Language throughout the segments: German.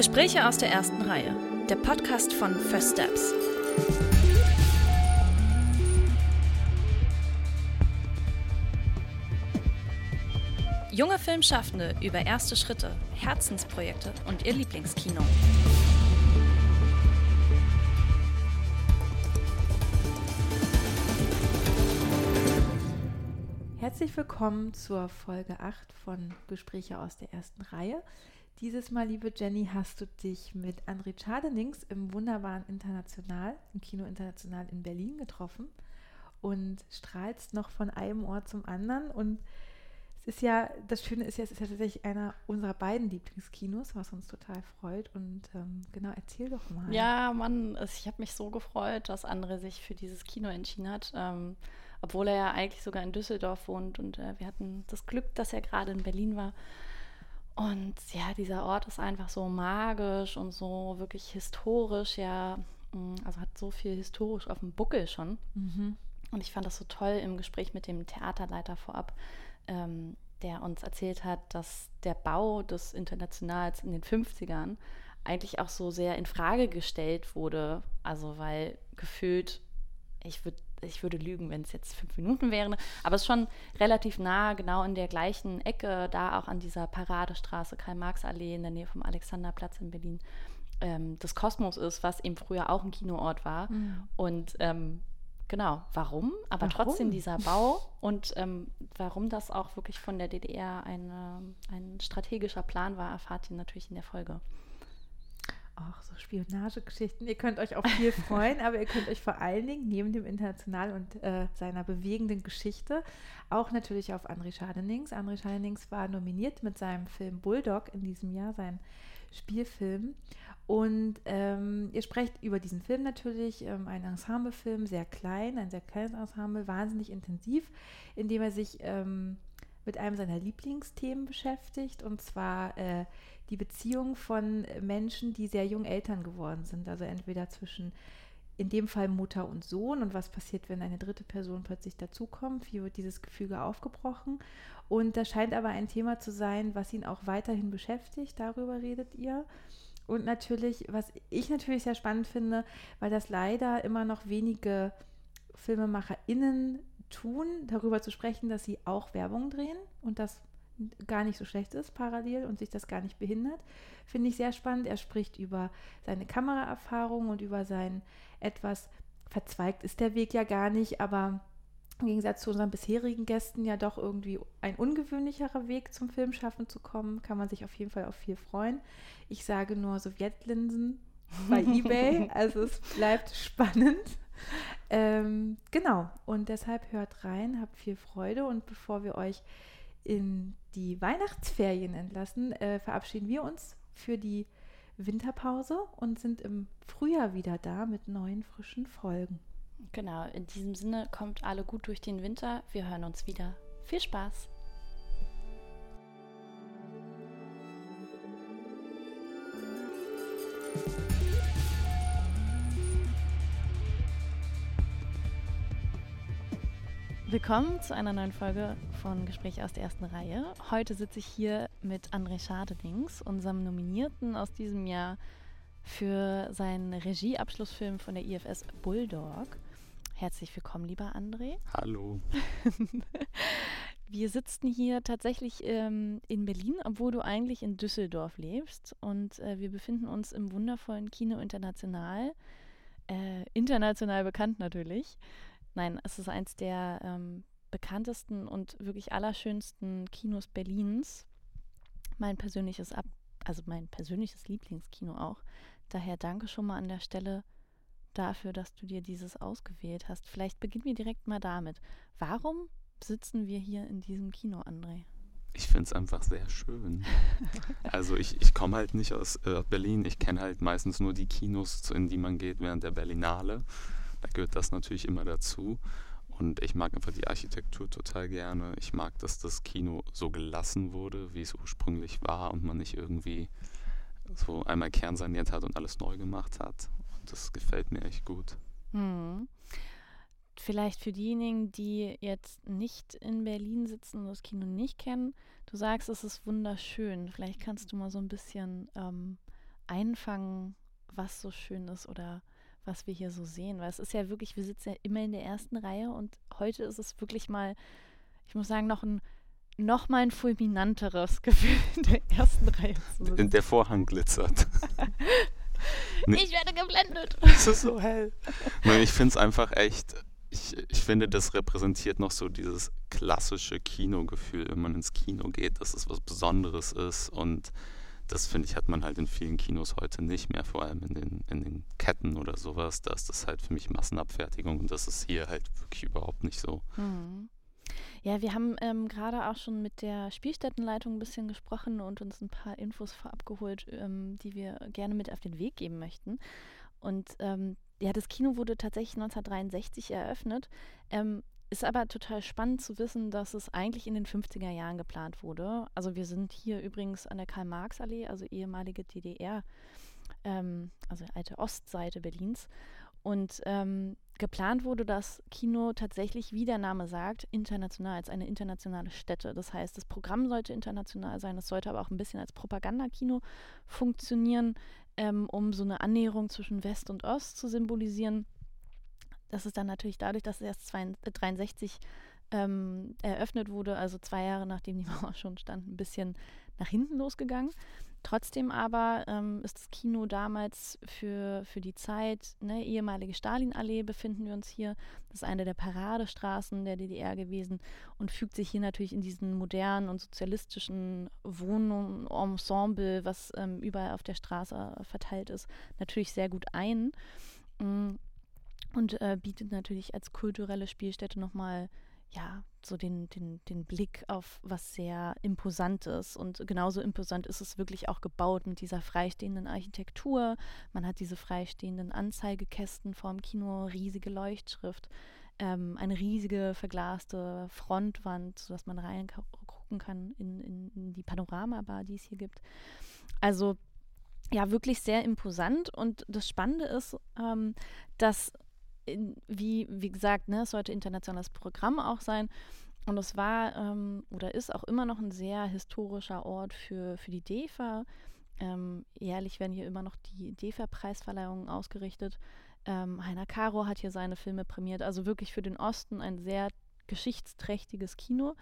Gespräche aus der ersten Reihe. Der Podcast von First Steps. Junge Filmschaffende über erste Schritte, Herzensprojekte und ihr Lieblingskino. Herzlich willkommen zur Folge 8 von Gespräche aus der ersten Reihe. Dieses Mal, liebe Jenny, hast du dich mit André Schadenings im wunderbaren International, im Kino International in Berlin getroffen und strahlst noch von einem Ort zum anderen. Und es ist ja, das Schöne ist ja, es ist ja tatsächlich einer unserer beiden Lieblingskinos, was uns total freut. Und ähm, genau, erzähl doch mal. Ja, Mann, ich habe mich so gefreut, dass André sich für dieses Kino entschieden hat. Ähm, obwohl er ja eigentlich sogar in Düsseldorf wohnt und äh, wir hatten das Glück, dass er gerade in Berlin war. Und ja, dieser Ort ist einfach so magisch und so wirklich historisch, ja, mm, also hat so viel historisch auf dem Buckel schon. Mhm. Und ich fand das so toll im Gespräch mit dem Theaterleiter vorab, ähm, der uns erzählt hat, dass der Bau des Internationals in den 50ern eigentlich auch so sehr in Frage gestellt wurde. Also weil gefühlt, ich würde ich würde lügen, wenn es jetzt fünf Minuten wären, aber es ist schon relativ nah, genau in der gleichen Ecke, da auch an dieser Paradestraße, Karl-Marx-Allee in der Nähe vom Alexanderplatz in Berlin, ähm, das Kosmos ist, was eben früher auch ein Kinoort war. Mhm. Und ähm, genau, warum? Aber warum? trotzdem dieser Bau und ähm, warum das auch wirklich von der DDR eine, ein strategischer Plan war, erfahrt ihr natürlich in der Folge. Ach, so Spionagegeschichten. Ihr könnt euch auch viel freuen, aber ihr könnt euch vor allen Dingen neben dem International und äh, seiner bewegenden Geschichte auch natürlich auf André Schadenings. André Schadenings war nominiert mit seinem Film Bulldog in diesem Jahr, sein Spielfilm. Und ähm, ihr sprecht über diesen Film natürlich, ähm, ein Ensemblefilm, sehr klein, ein sehr kleines Ensemble, wahnsinnig intensiv, in dem er sich ähm, mit einem seiner Lieblingsthemen beschäftigt, und zwar äh, die Beziehung von Menschen, die sehr jung Eltern geworden sind. Also entweder zwischen in dem Fall Mutter und Sohn und was passiert, wenn eine dritte Person plötzlich dazukommt, wie wird dieses Gefüge aufgebrochen. Und das scheint aber ein Thema zu sein, was ihn auch weiterhin beschäftigt, darüber redet ihr. Und natürlich, was ich natürlich sehr spannend finde, weil das leider immer noch wenige FilmemacherInnen tun, darüber zu sprechen, dass sie auch Werbung drehen und das gar nicht so schlecht ist parallel und sich das gar nicht behindert, finde ich sehr spannend. Er spricht über seine Kameraerfahrung und über sein etwas verzweigt ist der Weg ja gar nicht, aber im Gegensatz zu unseren bisherigen Gästen ja doch irgendwie ein ungewöhnlicherer Weg zum Filmschaffen zu kommen, kann man sich auf jeden Fall auf viel freuen. Ich sage nur Sowjetlinsen bei eBay, also es bleibt spannend. Ähm, genau, und deshalb hört rein, habt viel Freude und bevor wir euch in die Weihnachtsferien entlassen, äh, verabschieden wir uns für die Winterpause und sind im Frühjahr wieder da mit neuen frischen Folgen. Genau, in diesem Sinne kommt alle gut durch den Winter. Wir hören uns wieder. Viel Spaß! Willkommen zu einer neuen Folge von Gespräche aus der ersten Reihe. Heute sitze ich hier mit André Schadedings, unserem Nominierten aus diesem Jahr für seinen Regieabschlussfilm von der IFS Bulldog. Herzlich willkommen, lieber André. Hallo. Wir sitzen hier tatsächlich ähm, in Berlin, obwohl du eigentlich in Düsseldorf lebst. Und äh, wir befinden uns im wundervollen Kino International. Äh, international bekannt natürlich. Nein, es ist eins der ähm, bekanntesten und wirklich allerschönsten Kinos Berlins. Mein persönliches Ab also mein persönliches Lieblingskino auch. Daher danke schon mal an der Stelle dafür, dass du dir dieses ausgewählt hast. Vielleicht beginnen wir direkt mal damit. Warum sitzen wir hier in diesem Kino, André? Ich finde es einfach sehr schön. also ich, ich komme halt nicht aus äh, Berlin. Ich kenne halt meistens nur die Kinos, in die man geht während der Berlinale. Da gehört das natürlich immer dazu. Und ich mag einfach die Architektur total gerne. Ich mag, dass das Kino so gelassen wurde, wie es ursprünglich war und man nicht irgendwie so einmal kernsaniert hat und alles neu gemacht hat. Und das gefällt mir echt gut. Hm. Vielleicht für diejenigen, die jetzt nicht in Berlin sitzen und das Kino nicht kennen, du sagst, es ist wunderschön. Vielleicht kannst du mal so ein bisschen ähm, einfangen, was so schön ist oder was wir hier so sehen. Weil es ist ja wirklich, wir sitzen ja immer in der ersten Reihe und heute ist es wirklich mal, ich muss sagen, noch ein noch mal ein fulminanteres Gefühl in der ersten Reihe zu sitzen. Der Vorhang glitzert. Nee. Ich werde geblendet. Es ist so hell. Nein, ich finde es einfach echt, ich, ich finde, das repräsentiert noch so dieses klassische Kinogefühl, wenn man ins Kino geht, dass es was Besonderes ist und das finde ich, hat man halt in vielen Kinos heute nicht mehr, vor allem in den, in den Ketten oder sowas. Da ist das halt für mich Massenabfertigung und das ist hier halt wirklich überhaupt nicht so. Mhm. Ja, wir haben ähm, gerade auch schon mit der Spielstättenleitung ein bisschen gesprochen und uns ein paar Infos vorab geholt, ähm, die wir gerne mit auf den Weg geben möchten. Und ähm, ja, das Kino wurde tatsächlich 1963 eröffnet. Ähm, ist aber total spannend zu wissen, dass es eigentlich in den 50er Jahren geplant wurde. Also wir sind hier übrigens an der Karl-Marx-Allee, also ehemalige DDR, ähm, also alte Ostseite Berlins. Und ähm, geplant wurde das Kino tatsächlich, wie der Name sagt, international, als eine internationale Stätte. Das heißt, das Programm sollte international sein, es sollte aber auch ein bisschen als Propagandakino funktionieren, ähm, um so eine Annäherung zwischen West und Ost zu symbolisieren. Das ist dann natürlich dadurch, dass es erst 1963 ähm, eröffnet wurde, also zwei Jahre nachdem die Mauer schon stand, ein bisschen nach hinten losgegangen. Trotzdem aber ähm, ist das Kino damals für, für die Zeit, ne, ehemalige Stalinallee befinden wir uns hier. Das ist eine der Paradestraßen der DDR gewesen und fügt sich hier natürlich in diesen modernen und sozialistischen Wohnensemble, was ähm, überall auf der Straße verteilt ist, natürlich sehr gut ein. Mm, und äh, bietet natürlich als kulturelle Spielstätte nochmal ja, so den, den, den Blick auf was sehr Imposantes. Und genauso imposant ist es wirklich auch gebaut mit dieser freistehenden Architektur. Man hat diese freistehenden Anzeigekästen vorm Kino, riesige Leuchtschrift, ähm, eine riesige verglaste Frontwand, sodass man reingucken kann in, in, die Panoramabar, die es hier gibt. Also ja, wirklich sehr imposant. Und das Spannende ist, ähm, dass wie, wie gesagt, ne, es sollte internationales Programm auch sein. Und es war ähm, oder ist auch immer noch ein sehr historischer Ort für, für die DEFA. Ähm, jährlich werden hier immer noch die DEFA-Preisverleihungen ausgerichtet. Ähm, Heiner Caro hat hier seine Filme prämiert. Also wirklich für den Osten ein sehr geschichtsträchtiges Kino.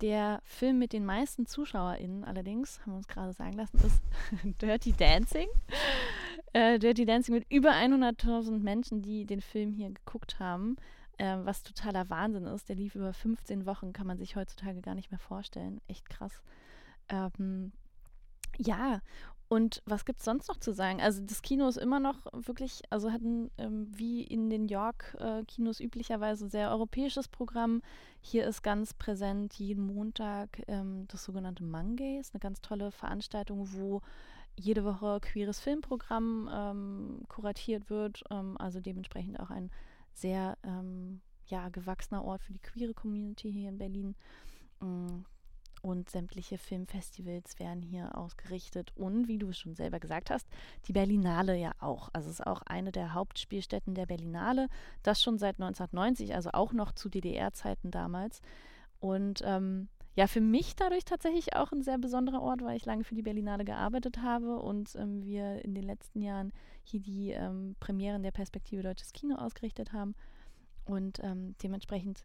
Der Film mit den meisten ZuschauerInnen allerdings, haben wir uns gerade sagen lassen, ist Dirty Dancing. Äh, Dirty Dancing mit über 100.000 Menschen, die den Film hier geguckt haben, äh, was totaler Wahnsinn ist. Der lief über 15 Wochen, kann man sich heutzutage gar nicht mehr vorstellen. Echt krass. Ähm, ja, und was gibt es sonst noch zu sagen? Also das Kino ist immer noch wirklich, also hatten ähm, wie in den York-Kinos äh, üblicherweise sehr europäisches Programm. Hier ist ganz präsent jeden Montag ähm, das sogenannte Mongays, eine ganz tolle Veranstaltung, wo jede Woche queeres Filmprogramm ähm, kuratiert wird. Ähm, also dementsprechend auch ein sehr ähm, ja, gewachsener Ort für die queere Community hier in Berlin. Mm, und sämtliche Filmfestivals werden hier ausgerichtet. Und wie du schon selber gesagt hast, die Berlinale ja auch. Also es ist auch eine der Hauptspielstätten der Berlinale. Das schon seit 1990, also auch noch zu DDR-Zeiten damals. Und ähm, ja, für mich dadurch tatsächlich auch ein sehr besonderer Ort, weil ich lange für die Berlinale gearbeitet habe und ähm, wir in den letzten Jahren hier die ähm, Premieren der Perspektive Deutsches Kino ausgerichtet haben. Und ähm, dementsprechend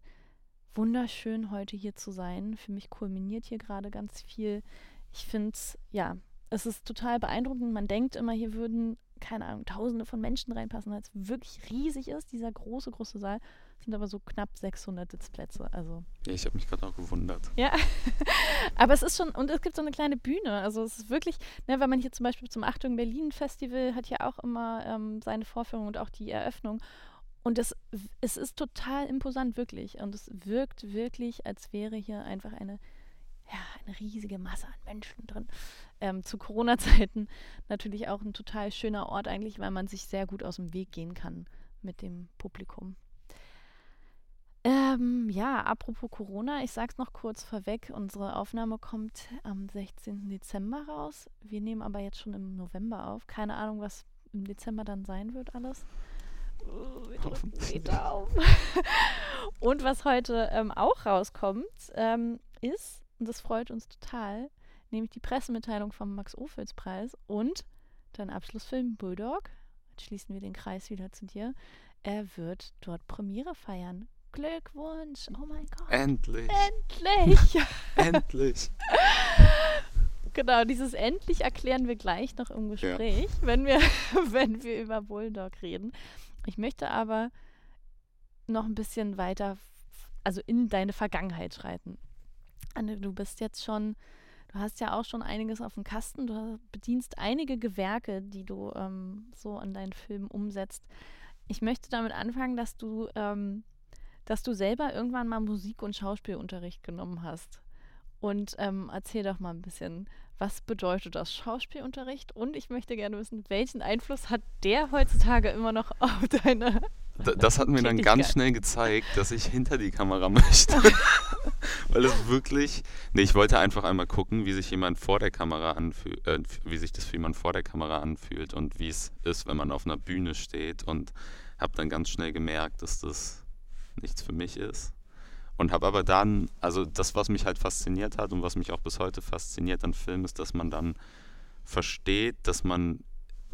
wunderschön, heute hier zu sein. Für mich kulminiert hier gerade ganz viel. Ich finde ja, es ist total beeindruckend. Man denkt immer, hier würden, keine Ahnung, tausende von Menschen reinpassen, weil es wirklich riesig ist, dieser große, große Saal. Sind aber so knapp 600 Sitzplätze. Also. Ja, ich habe mich gerade auch gewundert. Ja, aber es ist schon, und es gibt so eine kleine Bühne. Also es ist wirklich, ne, wenn man hier zum Beispiel zum Achtung Berlin Festival hat ja auch immer ähm, seine Vorführung und auch die Eröffnung. Und es, es ist total imposant, wirklich. Und es wirkt wirklich, als wäre hier einfach eine, ja, eine riesige Masse an Menschen drin. Ähm, zu Corona-Zeiten natürlich auch ein total schöner Ort eigentlich, weil man sich sehr gut aus dem Weg gehen kann mit dem Publikum. Ähm, ja, apropos Corona, ich sag's noch kurz vorweg. Unsere Aufnahme kommt am 16. Dezember raus. Wir nehmen aber jetzt schon im November auf. Keine Ahnung, was im Dezember dann sein wird alles. Oh, und was heute ähm, auch rauskommt, ähm, ist, und das freut uns total, nämlich die Pressemitteilung vom Max-Ophüls-Preis und dein Abschlussfilm Bulldog, jetzt schließen wir den Kreis wieder zu dir, er wird dort Premiere feiern. Glückwunsch, oh mein Gott. Endlich. Endlich. Endlich. genau, dieses endlich erklären wir gleich noch im Gespräch, ja. wenn, wir, wenn wir über Bulldog reden. Ich möchte aber noch ein bisschen weiter, also in deine Vergangenheit schreiten. Anne, du bist jetzt schon, du hast ja auch schon einiges auf dem Kasten, du bedienst einige Gewerke, die du ähm, so in deinen Filmen umsetzt. Ich möchte damit anfangen, dass du, ähm, dass du selber irgendwann mal Musik- und Schauspielunterricht genommen hast. Und ähm, erzähl doch mal ein bisschen, was bedeutet das Schauspielunterricht? Und ich möchte gerne wissen, welchen Einfluss hat der heutzutage immer noch auf deine das hat mir dann ganz schnell gezeigt, dass ich hinter die Kamera möchte. Weil es wirklich. Nee, ich wollte einfach einmal gucken, wie sich jemand vor der Kamera anfühlt, äh, wie sich das für jemand vor der Kamera anfühlt und wie es ist, wenn man auf einer Bühne steht. Und habe dann ganz schnell gemerkt, dass das nichts für mich ist. Und habe aber dann, also das, was mich halt fasziniert hat und was mich auch bis heute fasziniert an Filmen, ist, dass man dann versteht, dass man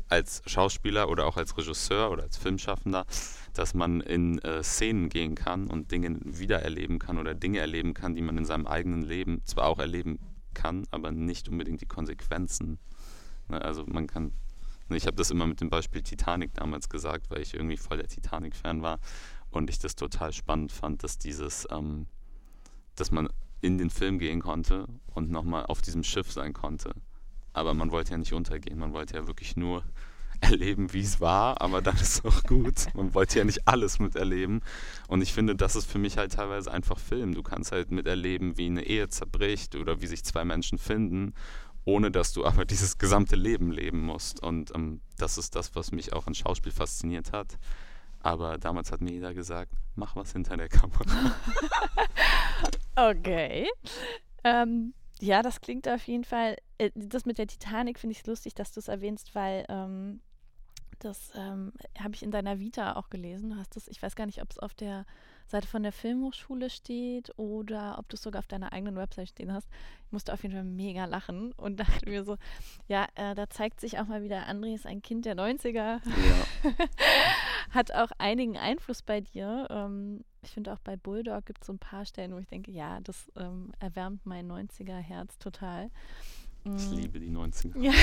als Schauspieler oder auch als Regisseur oder als Filmschaffender, dass man in äh, Szenen gehen kann und Dinge wiedererleben kann oder Dinge erleben kann, die man in seinem eigenen Leben zwar auch erleben kann, aber nicht unbedingt die Konsequenzen. Ne, also man kann, ne, ich habe das immer mit dem Beispiel Titanic damals gesagt, weil ich irgendwie voll der Titanic-Fan war und ich das total spannend fand, dass dieses, ähm, dass man in den Film gehen konnte und nochmal auf diesem Schiff sein konnte aber man wollte ja nicht untergehen. Man wollte ja wirklich nur erleben, wie es war, aber dann ist es auch gut. Man wollte ja nicht alles miterleben. Und ich finde, das ist für mich halt teilweise einfach Film. Du kannst halt miterleben, wie eine Ehe zerbricht oder wie sich zwei Menschen finden, ohne dass du aber dieses gesamte Leben leben musst. Und ähm, das ist das, was mich auch an Schauspiel fasziniert hat. Aber damals hat mir jeder gesagt, mach was hinter der Kamera. okay. Ähm, ja, das klingt auf jeden Fall. Äh, das mit der Titanic finde ich lustig, dass du es erwähnst, weil ähm, das ähm, habe ich in deiner Vita auch gelesen. Du hast das, ich weiß gar nicht, ob es auf der Seite von der Filmhochschule steht oder ob du es sogar auf deiner eigenen Website stehen hast. Ich musste auf jeden Fall mega lachen und dachte mir so, ja, äh, da zeigt sich auch mal wieder, André ist ein Kind der 90er. Ja. Hat auch einigen Einfluss bei dir. Ähm, ich finde auch bei Bulldog gibt es so ein paar Stellen, wo ich denke, ja, das ähm, erwärmt mein 90er-Herz total. Ich mm. liebe die 90er. Ja.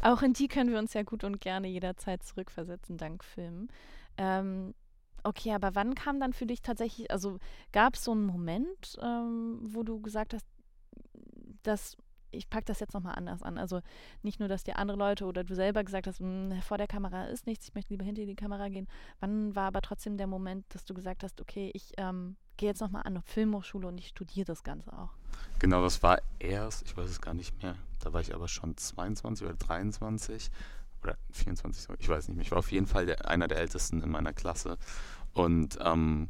auch in die können wir uns ja gut und gerne jederzeit zurückversetzen, dank Filmen. Ähm, okay, aber wann kam dann für dich tatsächlich, also gab es so einen Moment, ähm, wo du gesagt hast, dass ich packe das jetzt nochmal anders an. Also nicht nur, dass dir andere Leute oder du selber gesagt hast, hm, vor der Kamera ist nichts, ich möchte lieber hinter die Kamera gehen. Wann war aber trotzdem der Moment, dass du gesagt hast, okay, ich ähm, gehe jetzt nochmal an eine Filmhochschule und ich studiere das Ganze auch? Genau, das war erst, ich weiß es gar nicht mehr, da war ich aber schon 22 oder 23 oder 24, ich weiß nicht mehr. Ich war auf jeden Fall der, einer der Ältesten in meiner Klasse. Und ähm,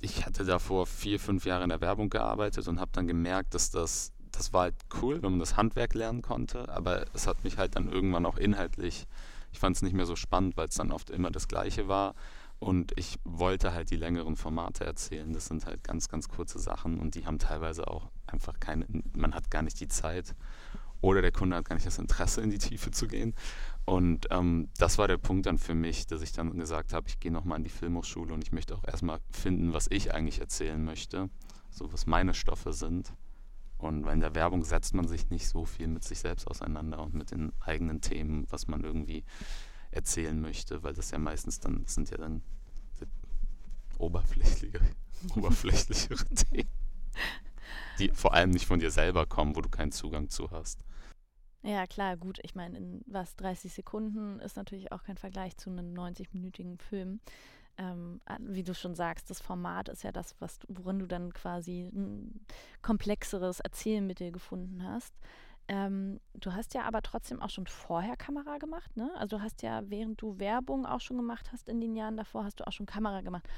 ich hatte davor vier, fünf Jahre in der Werbung gearbeitet und habe dann gemerkt, dass das das war halt cool, wenn man das Handwerk lernen konnte, aber es hat mich halt dann irgendwann auch inhaltlich, ich fand es nicht mehr so spannend, weil es dann oft immer das Gleiche war. Und ich wollte halt die längeren Formate erzählen. Das sind halt ganz, ganz kurze Sachen und die haben teilweise auch einfach keine, man hat gar nicht die Zeit oder der Kunde hat gar nicht das Interesse, in die Tiefe zu gehen. Und ähm, das war der Punkt dann für mich, dass ich dann gesagt habe, ich gehe nochmal in die Filmhochschule und ich möchte auch erstmal finden, was ich eigentlich erzählen möchte, so was meine Stoffe sind. Und weil in der Werbung setzt man sich nicht so viel mit sich selbst auseinander und mit den eigenen Themen, was man irgendwie erzählen möchte, weil das ja meistens dann, sind ja dann oberflächliche, oberflächlichere Themen, die vor allem nicht von dir selber kommen, wo du keinen Zugang zu hast. Ja, klar, gut. Ich meine, in was 30 Sekunden ist natürlich auch kein Vergleich zu einem 90-minütigen Film ähm, wie du schon sagst, das Format ist ja das, was, worin du dann quasi ein komplexeres Erzählmittel gefunden hast. Ähm, du hast ja aber trotzdem auch schon vorher Kamera gemacht, ne? Also du hast ja, während du Werbung auch schon gemacht hast in den Jahren davor, hast du auch schon Kamera gemacht.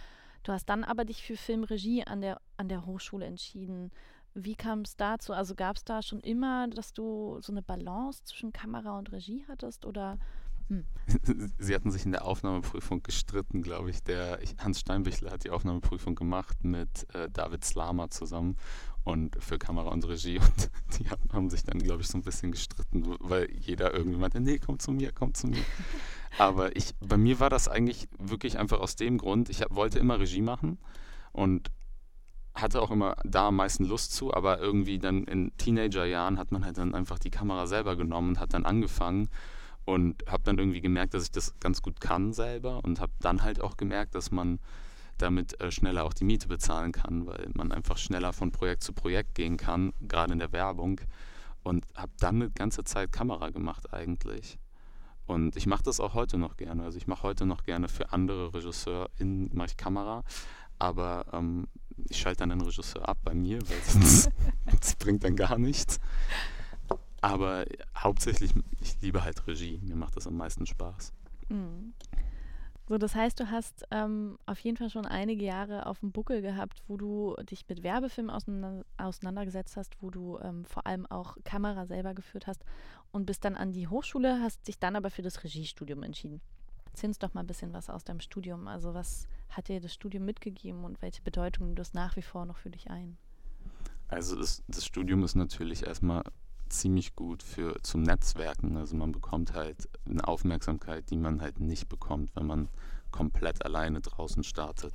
Du hast dann aber dich für Filmregie an der, an der Hochschule entschieden. Wie kam es dazu? Also gab es da schon immer, dass du so eine Balance zwischen Kamera und Regie hattest oder hm. Sie hatten sich in der Aufnahmeprüfung gestritten, glaube ich. Der Hans Steinbichler hat die Aufnahmeprüfung gemacht mit äh, David Slama zusammen. und für Kamera und Regie und die haben sich dann, glaube ich, so ein bisschen gestritten, weil jeder irgendwie meinte, nee, komm zu mir, komm zu mir. Aber ich, bei mir war das eigentlich wirklich einfach aus dem Grund, ich hab, wollte immer Regie machen und hatte auch immer da am meisten Lust zu, aber irgendwie dann in Teenagerjahren hat man halt dann einfach die Kamera selber genommen und hat dann angefangen und habe dann irgendwie gemerkt, dass ich das ganz gut kann selber und habe dann halt auch gemerkt, dass man damit äh, schneller auch die Miete bezahlen kann, weil man einfach schneller von Projekt zu Projekt gehen kann, gerade in der Werbung. Und habe dann eine ganze Zeit Kamera gemacht eigentlich. Und ich mache das auch heute noch gerne. Also ich mache heute noch gerne für andere RegisseurInnen mache ich Kamera, aber ähm, ich schalte dann den Regisseur ab bei mir, weil sonst, das bringt dann gar nichts. Aber hauptsächlich, ich liebe halt Regie. Mir macht das am meisten Spaß. Mhm. So, das heißt, du hast ähm, auf jeden Fall schon einige Jahre auf dem Buckel gehabt, wo du dich mit Werbefilmen auseinander auseinandergesetzt hast, wo du ähm, vor allem auch Kamera selber geführt hast und bist dann an die Hochschule, hast dich dann aber für das Regiestudium entschieden. Erzähl uns doch mal ein bisschen was aus deinem Studium. Also was hat dir das Studium mitgegeben und welche Bedeutung nimmt das nach wie vor noch für dich ein? Also das, das Studium ist natürlich erstmal ziemlich gut für zum Netzwerken. Also man bekommt halt eine Aufmerksamkeit, die man halt nicht bekommt, wenn man komplett alleine draußen startet.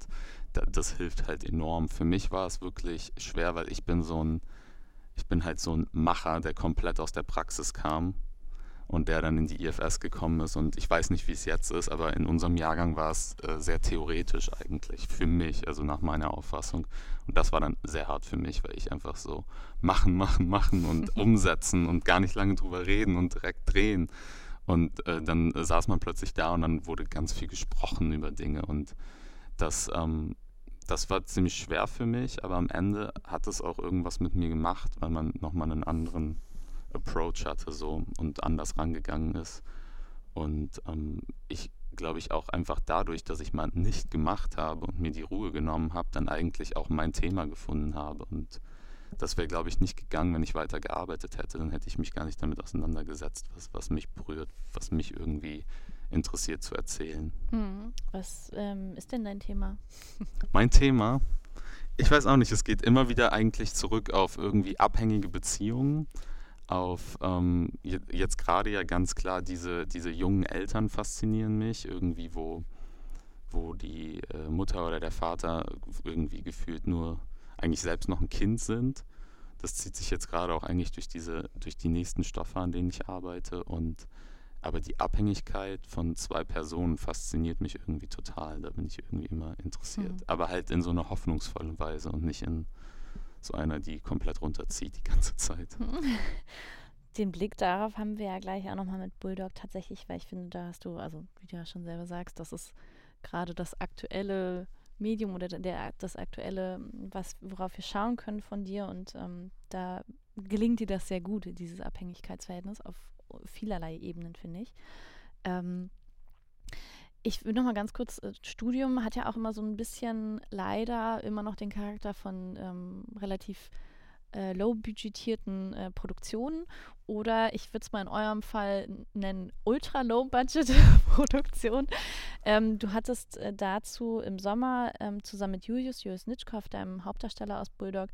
das hilft halt enorm. Für mich war es wirklich schwer, weil ich bin so ein, ich bin halt so ein Macher, der komplett aus der Praxis kam und der dann in die IFS gekommen ist. Und ich weiß nicht, wie es jetzt ist, aber in unserem Jahrgang war es äh, sehr theoretisch eigentlich für mich, also nach meiner Auffassung. Und das war dann sehr hart für mich, weil ich einfach so machen, machen, machen und umsetzen und gar nicht lange drüber reden und direkt drehen. Und äh, dann äh, saß man plötzlich da und dann wurde ganz viel gesprochen über Dinge. Und das, ähm, das war ziemlich schwer für mich, aber am Ende hat es auch irgendwas mit mir gemacht, weil man nochmal einen anderen Approach hatte so und anders rangegangen ist. Und ähm, ich glaube ich auch einfach dadurch, dass ich mal nicht gemacht habe und mir die Ruhe genommen habe, dann eigentlich auch mein Thema gefunden habe. Und das wäre, glaube ich, nicht gegangen, wenn ich weiter gearbeitet hätte. Dann hätte ich mich gar nicht damit auseinandergesetzt, was, was mich berührt, was mich irgendwie interessiert zu erzählen. Hm. Was ähm, ist denn dein Thema? Mein Thema? Ich weiß auch nicht, es geht immer wieder eigentlich zurück auf irgendwie abhängige Beziehungen auf ähm, jetzt gerade ja ganz klar diese, diese jungen Eltern faszinieren mich, irgendwie wo, wo die äh, Mutter oder der Vater irgendwie gefühlt nur eigentlich selbst noch ein Kind sind. Das zieht sich jetzt gerade auch eigentlich durch diese, durch die nächsten Stoffe, an denen ich arbeite. Und aber die Abhängigkeit von zwei Personen fasziniert mich irgendwie total. Da bin ich irgendwie immer interessiert. Mhm. Aber halt in so einer hoffnungsvollen Weise und nicht in so einer, die komplett runterzieht die ganze Zeit. Den Blick darauf haben wir ja gleich auch nochmal mit Bulldog tatsächlich, weil ich finde, da hast du, also wie du ja schon selber sagst, das ist gerade das aktuelle Medium oder der, das aktuelle, was, worauf wir schauen können von dir und ähm, da gelingt dir das sehr gut, dieses Abhängigkeitsverhältnis auf vielerlei Ebenen, finde ich. Ähm, ich will noch mal ganz kurz, äh, Studium hat ja auch immer so ein bisschen leider immer noch den Charakter von ähm, relativ äh, low-budgetierten äh, Produktionen oder ich würde es mal in eurem Fall nennen ultra-low-budget-Produktion. Ähm, du hattest äh, dazu im Sommer ähm, zusammen mit Julius, Julius Nitschkow, deinem Hauptdarsteller aus Bulldog,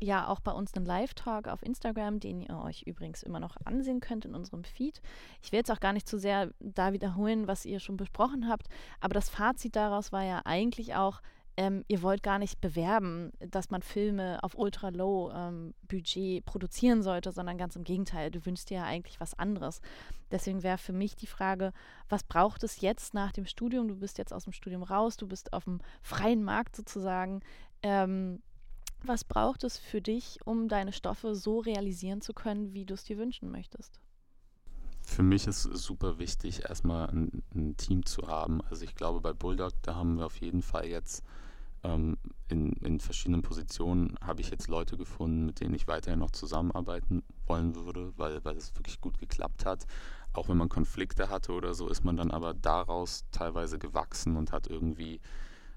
ja auch bei uns einen Live-Talk auf Instagram, den ihr euch übrigens immer noch ansehen könnt in unserem Feed. Ich will jetzt auch gar nicht zu sehr da wiederholen, was ihr schon besprochen habt, aber das Fazit daraus war ja eigentlich auch, ähm, ihr wollt gar nicht bewerben, dass man Filme auf ultra-low-Budget ähm, produzieren sollte, sondern ganz im Gegenteil, du wünschst dir ja eigentlich was anderes. Deswegen wäre für mich die Frage, was braucht es jetzt nach dem Studium? Du bist jetzt aus dem Studium raus, du bist auf dem freien Markt sozusagen. Ähm, was braucht es für dich, um deine Stoffe so realisieren zu können, wie du es dir wünschen möchtest? Für mich ist es super wichtig, erstmal ein, ein, Team zu haben. Also ich glaube, bei Bulldog, da haben wir auf jeden Fall jetzt ähm, in, in verschiedenen Positionen, habe ich jetzt Leute gefunden, mit denen ich weiterhin noch zusammenarbeiten wollen würde, weil, weil es wirklich gut geklappt hat. Auch wenn man Konflikte hatte oder so, ist man dann aber daraus teilweise gewachsen und hat irgendwie,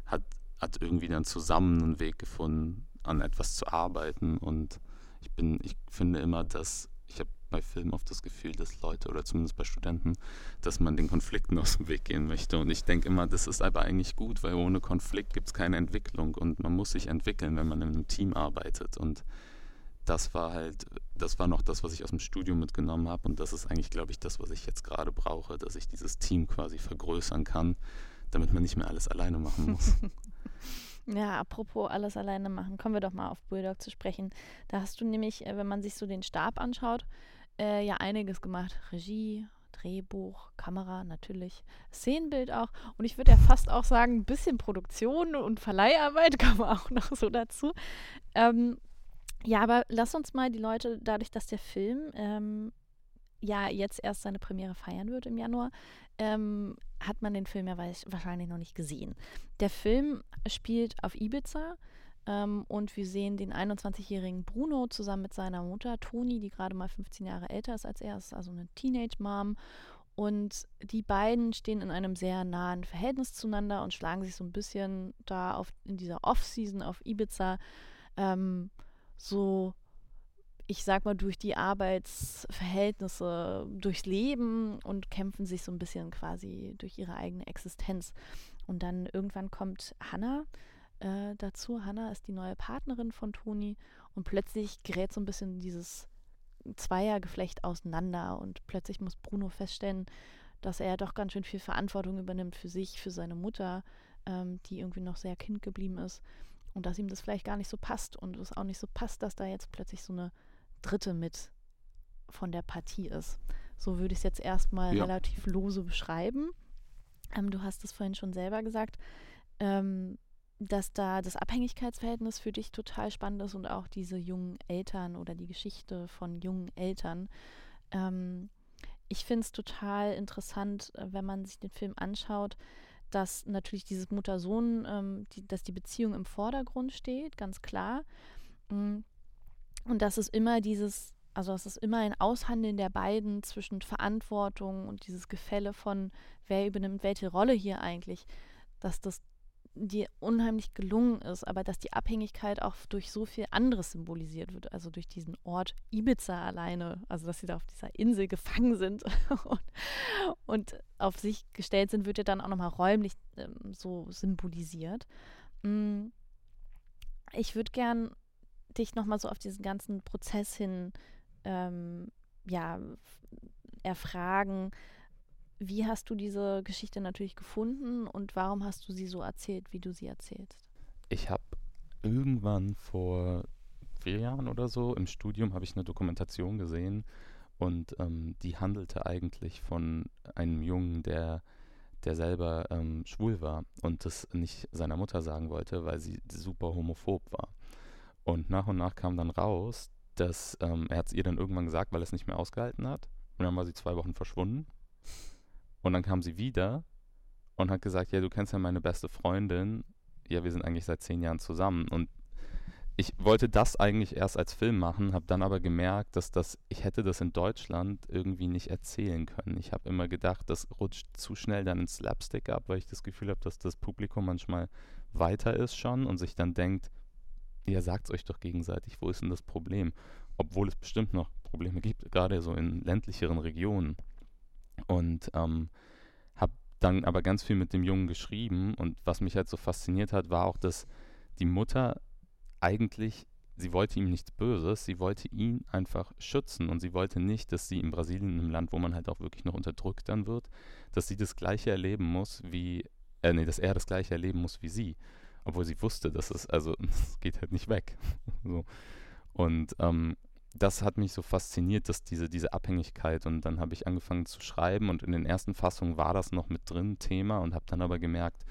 hat, hat irgendwie dann zusammen einen Weg gefunden, an etwas zu arbeiten. Und ich bin, ich finde immer, dass ich habe bei Filmen oft das Gefühl, dass Leute oder zumindest bei Studenten, dass man den Konflikten aus dem Weg gehen möchte. Und ich denke immer, das ist aber eigentlich gut, weil ohne Konflikt gibt es keine Entwicklung und man muss sich entwickeln, wenn man in einem Team arbeitet. Und das war halt, das war noch das, was ich aus dem Studium mitgenommen habe. Und das ist eigentlich, glaube ich, das, was ich jetzt gerade brauche, dass ich dieses Team quasi vergrößern kann, damit man nicht mehr alles alleine machen muss. Ja, apropos alles alleine machen, kommen wir doch mal auf Bulldog zu sprechen. Da hast du nämlich, äh, wenn man sich so den Stab anschaut, äh, ja einiges gemacht. Regie, Drehbuch, Kamera natürlich, Szenenbild auch. Und ich würde ja fast auch sagen, ein bisschen Produktion und Verleiharbeit kommen auch noch so dazu. Ähm, ja, aber lass uns mal die Leute, dadurch, dass der Film ähm, ja jetzt erst seine Premiere feiern wird im Januar, ähm, hat man den Film ja wahrscheinlich noch nicht gesehen. Der Film spielt auf Ibiza ähm, und wir sehen den 21-jährigen Bruno zusammen mit seiner Mutter Toni, die gerade mal 15 Jahre älter ist als er, ist also eine Teenage-Mom. Und die beiden stehen in einem sehr nahen Verhältnis zueinander und schlagen sich so ein bisschen da auf, in dieser Off-Season auf Ibiza ähm, so ich sag mal, durch die Arbeitsverhältnisse durchs Leben und kämpfen sich so ein bisschen quasi durch ihre eigene Existenz. Und dann irgendwann kommt Hannah äh, dazu. Hannah ist die neue Partnerin von Toni und plötzlich gerät so ein bisschen dieses Zweiergeflecht auseinander und plötzlich muss Bruno feststellen, dass er doch ganz schön viel Verantwortung übernimmt für sich, für seine Mutter, ähm, die irgendwie noch sehr Kind geblieben ist und dass ihm das vielleicht gar nicht so passt und es auch nicht so passt, dass da jetzt plötzlich so eine Dritte mit von der Partie ist. So würde ich es jetzt erstmal ja. relativ lose beschreiben. Ähm, du hast es vorhin schon selber gesagt, ähm, dass da das Abhängigkeitsverhältnis für dich total spannend ist und auch diese jungen Eltern oder die Geschichte von jungen Eltern. Ähm, ich finde es total interessant, äh, wenn man sich den Film anschaut, dass natürlich dieses Mutter-Sohn, ähm, die, dass die Beziehung im Vordergrund steht, ganz klar. Mhm. Und dass es immer dieses, also es ist immer ein Aushandeln der beiden zwischen Verantwortung und dieses Gefälle von, wer übernimmt welche Rolle hier eigentlich, dass das dir unheimlich gelungen ist, aber dass die Abhängigkeit auch durch so viel anderes symbolisiert wird, also durch diesen Ort Ibiza alleine, also dass sie da auf dieser Insel gefangen sind und, und auf sich gestellt sind, wird ja dann auch nochmal räumlich ähm, so symbolisiert. Mm, ich würde gern dich nochmal so auf diesen ganzen Prozess hin ähm, ja, erfragen. Wie hast du diese Geschichte natürlich gefunden und warum hast du sie so erzählt, wie du sie erzählst? Ich habe irgendwann vor vier Jahren oder so im Studium habe ich eine Dokumentation gesehen und ähm, die handelte eigentlich von einem Jungen, der der selber ähm, schwul war und das nicht seiner Mutter sagen wollte, weil sie super homophob war. Und nach und nach kam dann raus, dass ähm, er es ihr dann irgendwann gesagt, weil er es nicht mehr ausgehalten hat. Und dann war sie zwei Wochen verschwunden. Und dann kam sie wieder und hat gesagt, ja, du kennst ja meine beste Freundin. Ja, wir sind eigentlich seit zehn Jahren zusammen. Und ich wollte das eigentlich erst als Film machen, habe dann aber gemerkt, dass das, ich hätte das in Deutschland irgendwie nicht erzählen können. Ich habe immer gedacht, das rutscht zu schnell dann ins Slapstick ab, weil ich das Gefühl habe, dass das Publikum manchmal weiter ist schon und sich dann denkt, ihr sagt es euch doch gegenseitig, wo ist denn das Problem? Obwohl es bestimmt noch Probleme gibt, gerade so in ländlicheren Regionen. Und ähm, habe dann aber ganz viel mit dem Jungen geschrieben und was mich halt so fasziniert hat, war auch, dass die Mutter eigentlich, sie wollte ihm nichts Böses, sie wollte ihn einfach schützen und sie wollte nicht, dass sie in Brasilien, einem Land, wo man halt auch wirklich noch unterdrückt dann wird, dass sie das Gleiche erleben muss wie, äh, nee, dass er das Gleiche erleben muss wie sie obwohl sie wusste, dass es, also es geht halt nicht weg. so. Und ähm, das hat mich so fasziniert, dass diese, diese Abhängigkeit und dann habe ich angefangen zu schreiben und in den ersten Fassungen war das noch mit drin Thema und habe dann aber gemerkt,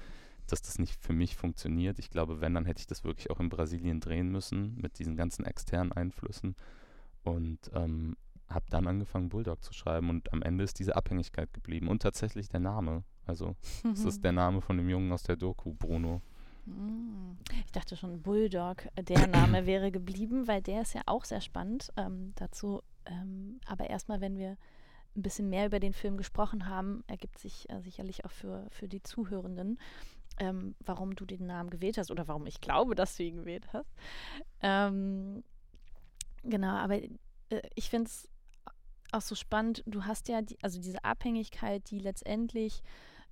dass das nicht für mich funktioniert. Ich glaube, wenn, dann hätte ich das wirklich auch in Brasilien drehen müssen mit diesen ganzen externen Einflüssen und ähm, habe dann angefangen, Bulldog zu schreiben und am Ende ist diese Abhängigkeit geblieben und tatsächlich der Name. Also es ist der Name von dem Jungen aus der Doku, Bruno. Ich dachte schon, Bulldog, der Name wäre geblieben, weil der ist ja auch sehr spannend. Ähm, dazu, ähm, aber erstmal, wenn wir ein bisschen mehr über den Film gesprochen haben, ergibt sich äh, sicherlich auch für, für die Zuhörenden, ähm, warum du den Namen gewählt hast oder warum ich glaube, dass du ihn gewählt hast. Ähm, genau, aber äh, ich finde es auch so spannend. Du hast ja, die, also diese Abhängigkeit, die letztendlich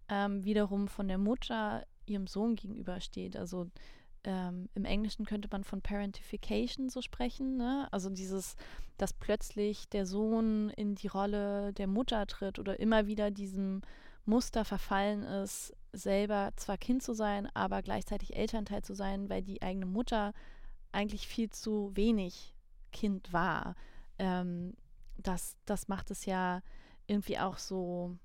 ähm, wiederum von der Mutter ihrem Sohn gegenübersteht. Also ähm, im Englischen könnte man von Parentification so sprechen, ne? Also dieses, dass plötzlich der Sohn in die Rolle der Mutter tritt oder immer wieder diesem Muster verfallen ist, selber zwar Kind zu sein, aber gleichzeitig Elternteil zu sein, weil die eigene Mutter eigentlich viel zu wenig Kind war. Ähm, das, das macht es ja irgendwie auch so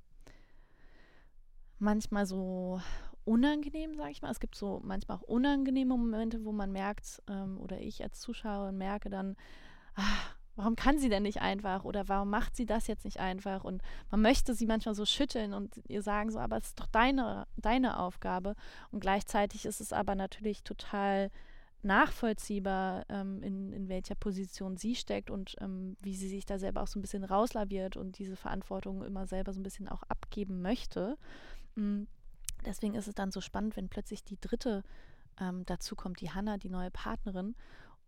manchmal so unangenehm, sage ich mal. Es gibt so manchmal auch unangenehme Momente, wo man merkt, ähm, oder ich als Zuschauerin merke dann, ach, warum kann sie denn nicht einfach oder warum macht sie das jetzt nicht einfach? Und man möchte sie manchmal so schütteln und ihr sagen so, aber es ist doch deine, deine Aufgabe. Und gleichzeitig ist es aber natürlich total nachvollziehbar, ähm, in, in welcher Position sie steckt und ähm, wie sie sich da selber auch so ein bisschen rauslaviert und diese Verantwortung immer selber so ein bisschen auch abgeben möchte. Mhm. Deswegen ist es dann so spannend, wenn plötzlich die dritte ähm, dazu kommt, die Hanna, die neue Partnerin,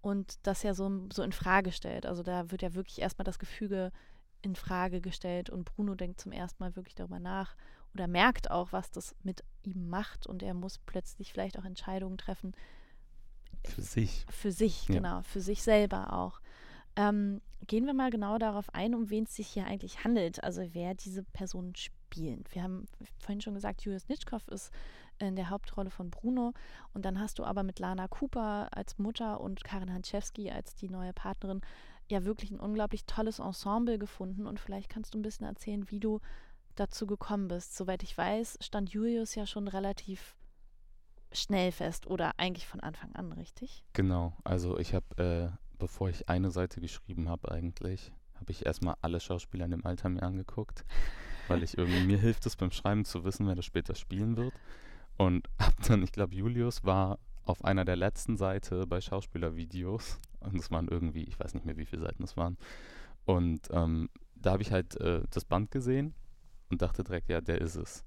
und das ja so, so in Frage stellt. Also da wird ja wirklich erstmal das Gefüge in Frage gestellt und Bruno denkt zum ersten Mal wirklich darüber nach oder merkt auch, was das mit ihm macht und er muss plötzlich vielleicht auch Entscheidungen treffen, für sich. Für sich, Ja. genau, für sich selber auch. Ähm, gehen wir mal genau darauf ein, um wen es sich hier eigentlich handelt, also wer diese Personen spielen. Wir haben vorhin schon gesagt, Julius Nitschkow ist in der Hauptrolle von Bruno und dann hast du aber mit Lana Cooper als Mutter und Karin Hanczewski als die neue Partnerin ja wirklich ein unglaublich tolles Ensemble gefunden und vielleicht kannst du ein bisschen erzählen, wie du dazu gekommen bist. Soweit ich weiß, stand Julius ja schon relativ schnell fest oder eigentlich von Anfang an, richtig? Genau, also ich habe, äh, bevor ich eine Seite geschrieben habe eigentlich, habe ich erstmal alle Schauspieler in dem Alter mir angeguckt, weil ich irgendwie, mir hilft es beim Schreiben zu wissen, wer das später spielen wird. Und hab dann, ich glaube, Julius war auf einer der letzten Seite bei Schauspielervideos und es waren irgendwie, ich weiß nicht mehr, wie viele Seiten es waren. Und ähm, da habe ich halt äh, das Band gesehen und dachte direkt, ja, der ist es.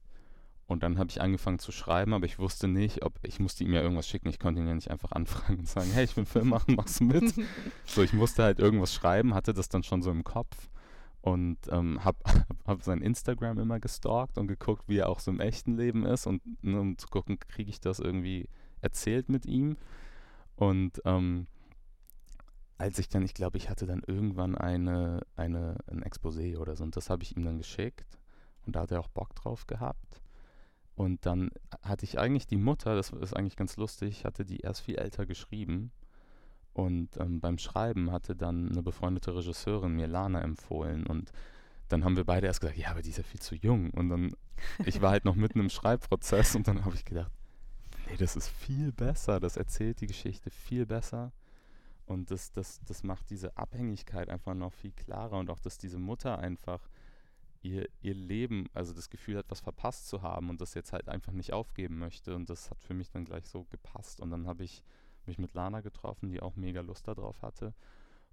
Und dann habe ich angefangen zu schreiben, aber ich wusste nicht, ob ich musste ihm ja irgendwas schicken. Ich konnte ihn ja nicht einfach anfragen und sagen, hey, ich will Film machen, machst du mit? so, ich musste halt irgendwas schreiben, hatte das dann schon so im Kopf und ähm, habe hab sein Instagram immer gestalkt und geguckt, wie er auch so im echten Leben ist und ne, um zu gucken, kriege ich das irgendwie erzählt mit ihm. Und ähm, als ich dann, ich glaube, ich hatte dann irgendwann eine, eine, ein Exposé oder so und das habe ich ihm dann geschickt und da hat er auch Bock drauf gehabt. Und dann hatte ich eigentlich die Mutter, das ist eigentlich ganz lustig, hatte die erst viel älter geschrieben. Und ähm, beim Schreiben hatte dann eine befreundete Regisseurin mir Lana empfohlen. Und dann haben wir beide erst gesagt, ja, aber die ist ja viel zu jung. Und dann, ich war halt noch mitten im Schreibprozess und dann habe ich gedacht, nee, das ist viel besser, das erzählt die Geschichte viel besser. Und das, das, das macht diese Abhängigkeit einfach noch viel klarer und auch, dass diese Mutter einfach ihr, ihr Leben, also das Gefühl hat, was verpasst zu haben und das jetzt halt einfach nicht aufgeben möchte. Und das hat für mich dann gleich so gepasst. Und dann habe ich mich mit Lana getroffen, die auch mega Lust darauf hatte.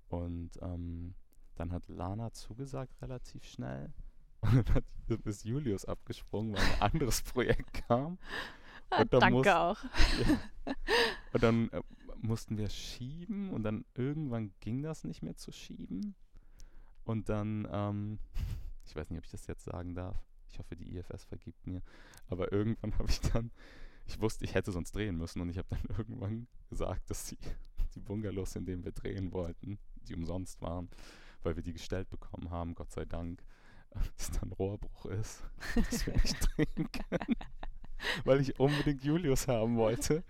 Und ähm, dann hat Lana zugesagt relativ schnell. Und dann hat, ist Julius abgesprungen, weil ein anderes Projekt kam. Ah, Und dann danke muss- auch. Und dann äh, mussten wir schieben und dann irgendwann ging das nicht mehr zu schieben. Und dann, ähm, ich weiß nicht, ob ich das jetzt sagen darf. Ich hoffe, die IFS vergibt mir. Aber irgendwann habe ich dann, ich wusste, ich hätte sonst drehen müssen und ich habe dann irgendwann gesagt, dass die, die Bungalows, in denen wir drehen wollten, die umsonst waren, weil wir die gestellt bekommen haben, Gott sei Dank, dass dann Rohrbruch ist, dass wir nicht drehen können. weil ich unbedingt Julius haben wollte.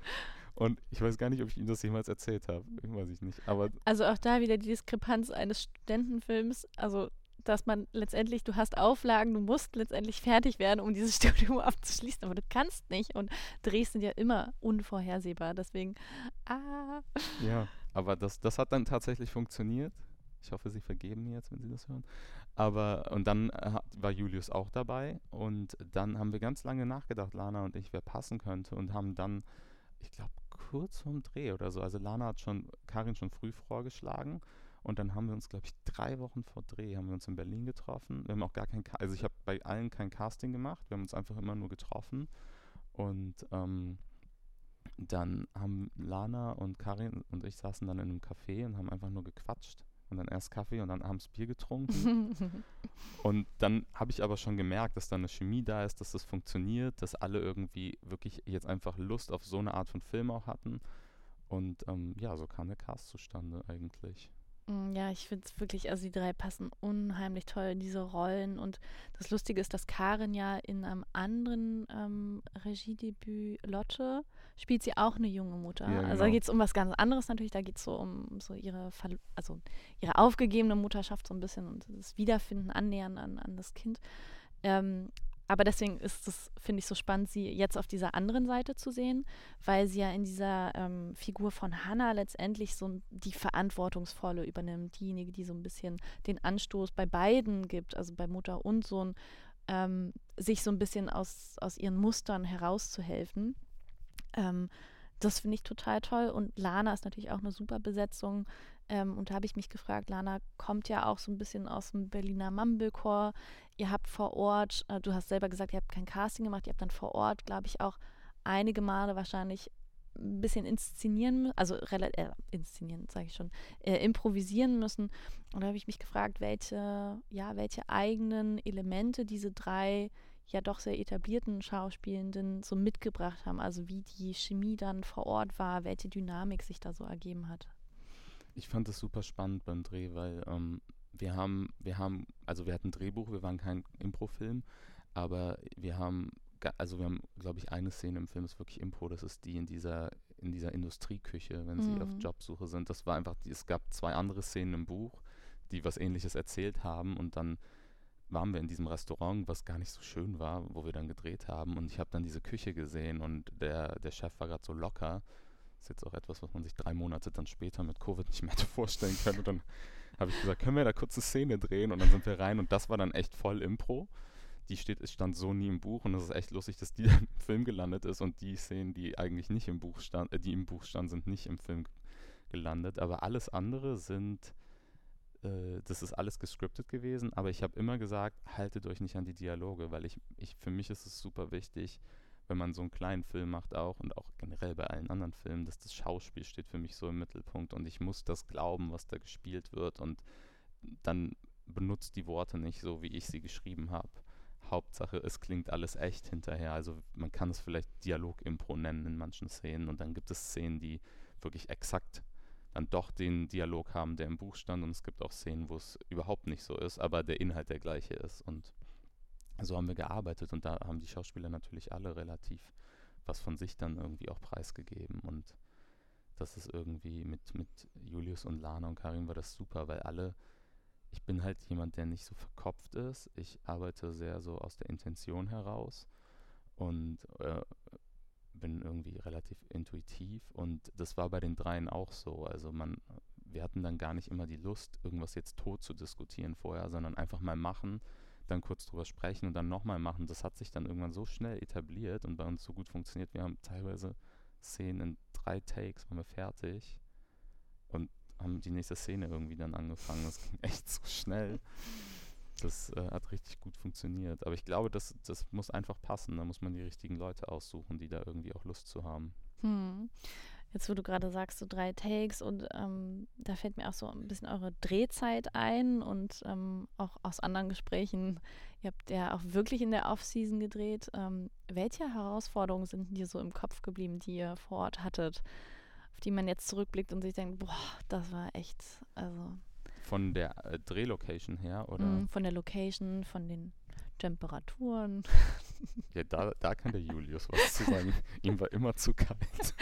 Und ich weiß gar nicht, ob ich ihm das jemals erzählt habe. Weiß ich nicht. Aber Also auch da wieder die Diskrepanz eines Studentenfilms, also dass man letztendlich, du hast Auflagen, du musst letztendlich fertig werden, um dieses Studium abzuschließen, aber du kannst nicht und Drehs sind ja immer unvorhersehbar, deswegen, ah, ja, aber das, das hat dann tatsächlich funktioniert. Ich hoffe, Sie vergeben mir jetzt, wenn Sie das hören. Aber, und dann äh, hat- war Julius auch dabei. Und dann haben wir ganz lange nachgedacht, Lana und ich, wer passen könnte. Und haben dann, ich glaube, kurz vorm Dreh oder so, also Lana hat schon, Karin schon früh vorgeschlagen. Und dann haben wir uns, glaube ich, drei Wochen vor Dreh, haben wir uns in Berlin getroffen. Wir haben auch gar kein, also ich habe bei allen kein Casting gemacht. Wir haben uns einfach immer nur getroffen. Und ähm, dann haben Lana und Karin und ich saßen dann in einem Café und haben einfach nur gequatscht. Und dann erst Kaffee und dann abends Bier getrunken. und dann habe ich aber schon gemerkt, dass da eine Chemie da ist, dass das funktioniert, dass alle irgendwie wirklich jetzt einfach Lust auf so eine Art von Film auch hatten. Und ähm, ja, so kam der Cast zustande eigentlich. Mm, ja, ich finde es wirklich, also die drei passen unheimlich toll in diese Rollen. Und das Lustige ist, dass Karin ja in einem anderen ähm, Regiedebüt Lotte spielt sie auch eine junge Mutter. Ja, Also genau. da geht es um was ganz anderes natürlich. Da geht es so um so ihre, Verl- also ihre aufgegebene Mutterschaft so ein bisschen und das Wiederfinden, Annähern an, an das Kind. Ähm, aber deswegen ist es, finde ich, so spannend, sie jetzt auf dieser anderen Seite zu sehen, weil sie ja in dieser ähm, Figur von Hannah letztendlich so die Verantwortungsvolle übernimmt, diejenige, die so ein bisschen den Anstoß bei beiden gibt, also bei Mutter und Sohn, ähm, sich so ein bisschen aus, aus ihren Mustern herauszuhelfen. Ähm, das finde ich total toll. Und Lana ist natürlich auch eine super Besetzung. Ähm, und da habe ich mich gefragt, Lana kommt ja auch so ein bisschen aus dem Berliner Mumblecore. Ihr habt vor Ort, äh, du hast selber gesagt, ihr habt kein Casting gemacht, ihr habt dann vor Ort, glaube ich, auch einige Male wahrscheinlich ein bisschen inszenieren, also äh, inszenieren, sage ich schon, äh, improvisieren müssen. Und da habe ich mich gefragt, welche, ja, welche eigenen Elemente diese drei ja doch sehr etablierten Schauspielenden so mitgebracht haben. Also wie die Chemie dann vor Ort war, welche Dynamik sich da so ergeben hat. Ich fand es super spannend beim Dreh, weil ähm, wir haben, wir haben, also wir hatten ein Drehbuch, wir waren kein Improfilm, aber wir haben, also wir haben, glaube ich, eine Szene im Film ist wirklich Impro, das ist die in dieser, in dieser Industrieküche, wenn sie auf Mhm. Jobsuche sind. Das war einfach, die, es gab zwei andere Szenen im Buch, die was ähnliches erzählt haben und dann waren wir in diesem Restaurant, was gar nicht so schön war, wo wir dann gedreht haben und ich habe dann diese Küche gesehen und der, der Chef war gerade so locker. Ist jetzt auch etwas, was man sich drei Monate dann später mit Covid nicht mehr hätte vorstellen können. Und dann habe ich gesagt, können wir da kurz eine Szene drehen? Und dann sind wir rein und das war dann echt voll Impro. Die steht, es stand so nie im Buch und es ist echt lustig, dass die dann im Film gelandet ist und die Szenen, die eigentlich nicht im Buch stand, äh, die im Buch standen, sind nicht im Film gelandet. Aber alles andere sind, äh, das ist alles gescriptet gewesen. Aber ich habe immer gesagt, haltet euch nicht an die Dialoge, weil ich, ich für mich ist es super wichtig, wenn man so einen kleinen Film macht auch und auch generell bei allen anderen Filmen, dass das Schauspiel steht für mich so im Mittelpunkt und ich muss das glauben, was da gespielt wird und dann benutzt die Worte nicht so, wie ich sie geschrieben habe. Hauptsache, es klingt alles echt hinterher. Also man kann es vielleicht Dialog-Impro nennen in manchen Szenen und dann gibt es Szenen, die wirklich exakt dann doch den Dialog haben, der im Buch stand. Und es gibt auch Szenen, wo es überhaupt nicht so ist, aber der Inhalt der gleiche ist. Und so haben wir gearbeitet. Und da haben die Schauspieler natürlich alle relativ was von sich dann irgendwie auch preisgegeben. Und das ist irgendwie mit, mit Julius und Lana und Karin war das super, weil alle, ich bin halt jemand, der nicht so verkopft ist. Ich arbeite sehr so aus der Intention heraus. Und äh, bin irgendwie relativ intuitiv und das war bei den dreien auch so. Also man, wir hatten dann gar nicht immer die Lust, irgendwas jetzt tot zu diskutieren vorher, sondern einfach mal machen, dann kurz drüber sprechen und dann nochmal machen. Das hat sich dann irgendwann so schnell etabliert und bei uns so gut funktioniert. Wir haben teilweise Szenen in drei Takes, waren wir fertig und haben die nächste Szene irgendwie dann angefangen. Das ging echt so schnell. Das äh, hat richtig gut funktioniert. Aber ich glaube, das, das muss einfach passen. Da muss man die richtigen Leute aussuchen, die da irgendwie auch Lust zu haben. Hm. Jetzt, wo du gerade sagst, so drei Takes und ähm, da fällt mir auch so ein bisschen eure Drehzeit ein und ähm, auch aus anderen Gesprächen, ihr habt ja auch wirklich in der Off-Season gedreht. Ähm, welche Herausforderungen sind dir so im Kopf geblieben, die ihr vor Ort hattet, auf die man jetzt zurückblickt und sich denkt, boah, das war echt, also Von der äh, Drehlocation her, oder? mh, von der Location, von den Temperaturen. Ja, da, da kann der Julius was zu sagen. Ihm war immer zu kalt.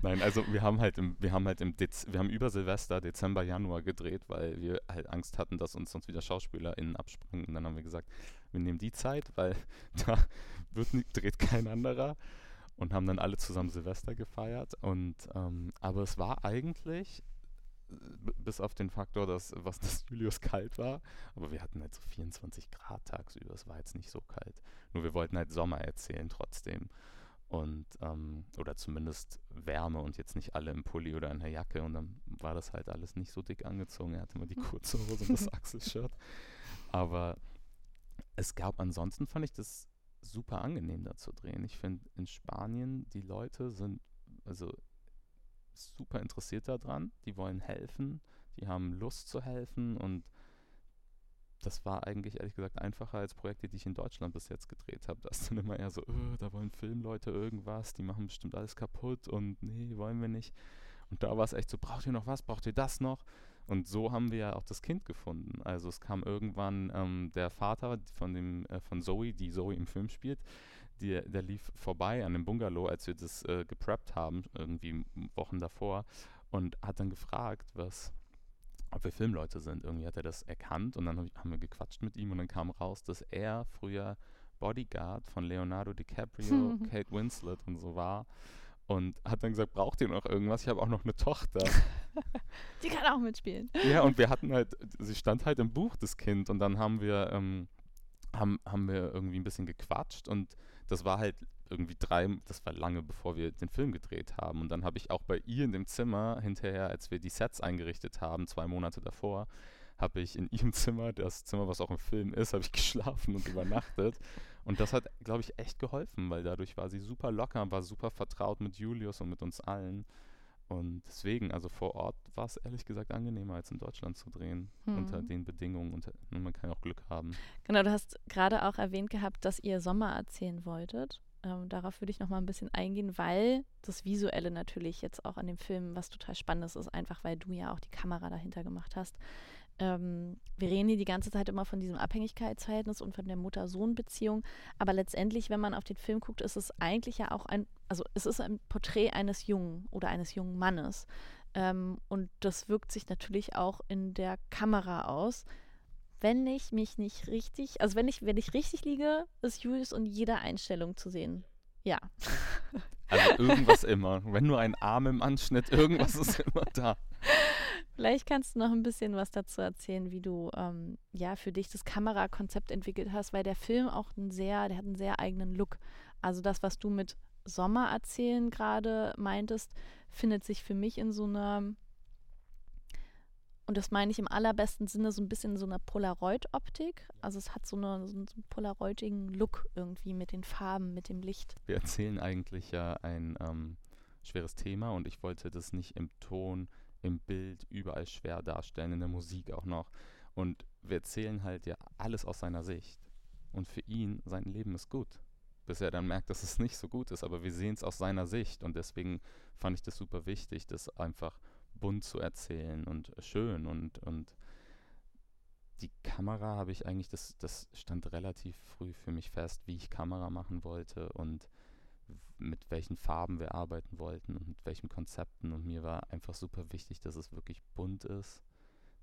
Nein, also wir haben halt im, wir haben halt im Dez wir haben über Silvester, Dezember, Januar gedreht, weil wir halt Angst hatten, dass uns sonst wieder SchauspielerInnen abspringen. Und dann haben wir gesagt, wir nehmen die Zeit, weil da wird nie, dreht kein anderer. Und haben dann alle zusammen Silvester gefeiert. Und ähm, aber es war eigentlich bis auf den Faktor, dass was das Julius kalt war, aber wir hatten halt so 24 Grad tagsüber, es war jetzt nicht so kalt. Nur wir wollten halt Sommer erzählen trotzdem. Und, ähm, oder zumindest Wärme und jetzt nicht alle im Pulli oder in der Jacke. Und dann war das halt alles nicht so dick angezogen. Er hatte immer die kurze Hose und das Achselshirt. Aber es gab ansonsten, fand ich das super angenehm da zu drehen. Ich finde, in Spanien, die Leute sind, also super interessiert daran. Die wollen helfen, die haben Lust zu helfen und das war eigentlich ehrlich gesagt einfacher als Projekte, die ich in Deutschland bis jetzt gedreht habe. Da ist dann immer eher so, "Öh, da wollen Filmleute irgendwas, die machen bestimmt alles kaputt und nee, wollen wir nicht. Und da war es echt so, braucht ihr noch was, braucht ihr das noch? Und so haben wir ja auch das Kind gefunden. Also es kam irgendwann ähm, der Vater von, dem, äh, von Zoe, die Zoe im Film spielt, die, der lief vorbei an dem Bungalow, als wir das äh, gepreppt haben, irgendwie Wochen davor, und hat dann gefragt, was, ob wir Filmleute sind. Irgendwie hat er das erkannt und dann haben wir gequatscht mit ihm und dann kam raus, dass er früher Bodyguard von Leonardo DiCaprio, Kate Winslet und so war. Und hat dann gesagt, braucht ihr noch irgendwas? Ich habe auch noch eine Tochter. Die kann auch mitspielen. Ja, und wir hatten halt, sie stand halt im Buch, das Kind. Und dann haben wir, ähm, haben, haben wir irgendwie ein bisschen gequatscht und das war halt irgendwie drei, das war lange bevor wir den Film gedreht haben. Und dann habe ich auch bei ihr in dem Zimmer hinterher, als wir die Sets eingerichtet haben, zwei Monate davor, habe ich in ihrem Zimmer, das Zimmer, was auch im Film ist, habe ich geschlafen und übernachtet. Und das hat, glaube ich, echt geholfen, weil dadurch war sie super locker, war super vertraut mit Julius und mit uns allen. Und deswegen, also vor Ort war es ehrlich gesagt angenehmer, als in Deutschland zu drehen, hm. unter den Bedingungen. Und man kann auch Glück haben. Genau, du hast gerade auch erwähnt gehabt, dass ihr Sommer erzählen wolltet. Ähm, darauf würde ich noch mal ein bisschen eingehen, weil das Visuelle natürlich jetzt auch an dem Film was total Spannendes ist, einfach weil du ja auch die Kamera dahinter gemacht hast. Ähm, wir reden hier die ganze Zeit immer von diesem Abhängigkeitsverhältnis und von der Mutter-Sohn-Beziehung, aber letztendlich, wenn man auf den Film guckt, ist es eigentlich ja auch ein, also es ist ein Porträt eines Jungen oder eines jungen Mannes. Ähm, und das wirkt sich natürlich auch in der Kamera aus wenn ich mich nicht richtig, also wenn ich, wenn ich richtig liege, ist Julius in jeder Einstellung zu sehen. Ja. Also irgendwas immer. Wenn nur ein Arm im Anschnitt, irgendwas ist immer da. Vielleicht kannst du noch ein bisschen was dazu erzählen, wie du ähm, ja für dich das Kamerakonzept entwickelt hast, weil der Film auch einen sehr, der hat einen sehr eigenen Look. Also das, was du mit Sommer erzählen gerade meintest, findet sich für mich in so einer und das meine ich im allerbesten Sinne so ein bisschen so einer Polaroid-Optik. Also es hat so, eine, so einen polaroidigen Look irgendwie mit den Farben, mit dem Licht. Wir erzählen eigentlich ja ein ähm, schweres Thema und ich wollte das nicht im Ton, im Bild überall schwer darstellen, in der Musik auch noch. Und wir erzählen halt ja alles aus seiner Sicht. Und für ihn, sein Leben ist gut. Bis er dann merkt, dass es nicht so gut ist. Aber wir sehen es aus seiner Sicht. Und deswegen fand ich das super wichtig, das einfach bunt zu erzählen und schön und, und die Kamera habe ich eigentlich, das, das stand relativ früh für mich fest, wie ich Kamera machen wollte und mit welchen Farben wir arbeiten wollten und mit welchen Konzepten. Und mir war einfach super wichtig, dass es wirklich bunt ist,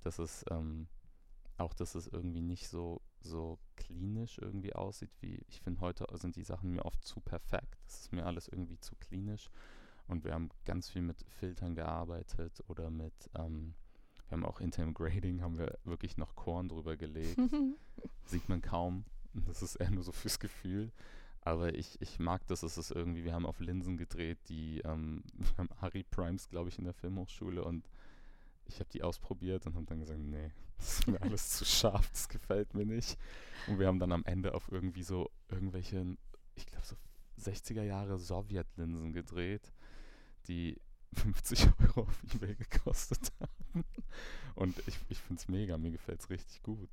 dass es ähm, auch, dass es irgendwie nicht so, so klinisch irgendwie aussieht, wie ich finde, heute sind die Sachen mir oft zu perfekt. Das ist mir alles irgendwie zu klinisch. Und wir haben ganz viel mit Filtern gearbeitet oder mit, ähm, wir haben auch hinter dem Grading, haben wir wirklich noch Korn drüber gelegt. Sieht man kaum. Das ist eher nur so fürs Gefühl. Aber ich, ich mag das, es ist irgendwie, wir haben auf Linsen gedreht, die, ähm, wir haben Harry Primes, glaube ich, in der Filmhochschule und ich habe die ausprobiert und habe dann gesagt, nee, das ist mir alles zu scharf, das gefällt mir nicht. Und wir haben dann am Ende auf irgendwie so irgendwelche, ich glaube so 60er Jahre Sowjetlinsen gedreht, die 50 Euro auf Ebay gekostet haben. Und ich, ich finde es mega, mir gefällt es richtig gut.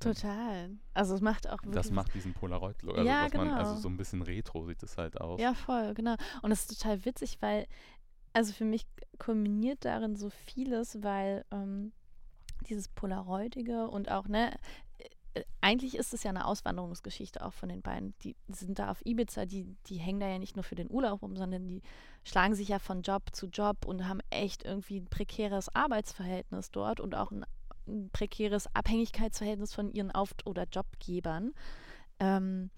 Total. Also es macht auch wirklich. Das macht diesen Polaroid-Look. Also, ja, genau. Man, also so ein bisschen retro sieht es halt aus. Ja, voll, genau. Und es ist total witzig, weil, also für mich kombiniert darin so vieles, weil ähm, dieses Polaroidige und auch, ne, eigentlich ist es ja eine Auswanderungsgeschichte auch von den beiden. Die sind da auf Ibiza, die, die hängen da ja nicht nur für den Urlaub rum, sondern die schlagen sich ja von Job zu Job und haben echt irgendwie ein prekäres Arbeitsverhältnis dort und auch ein, ein prekäres Abhängigkeitsverhältnis von ihren Auf- oder Jobgebern. Ähm,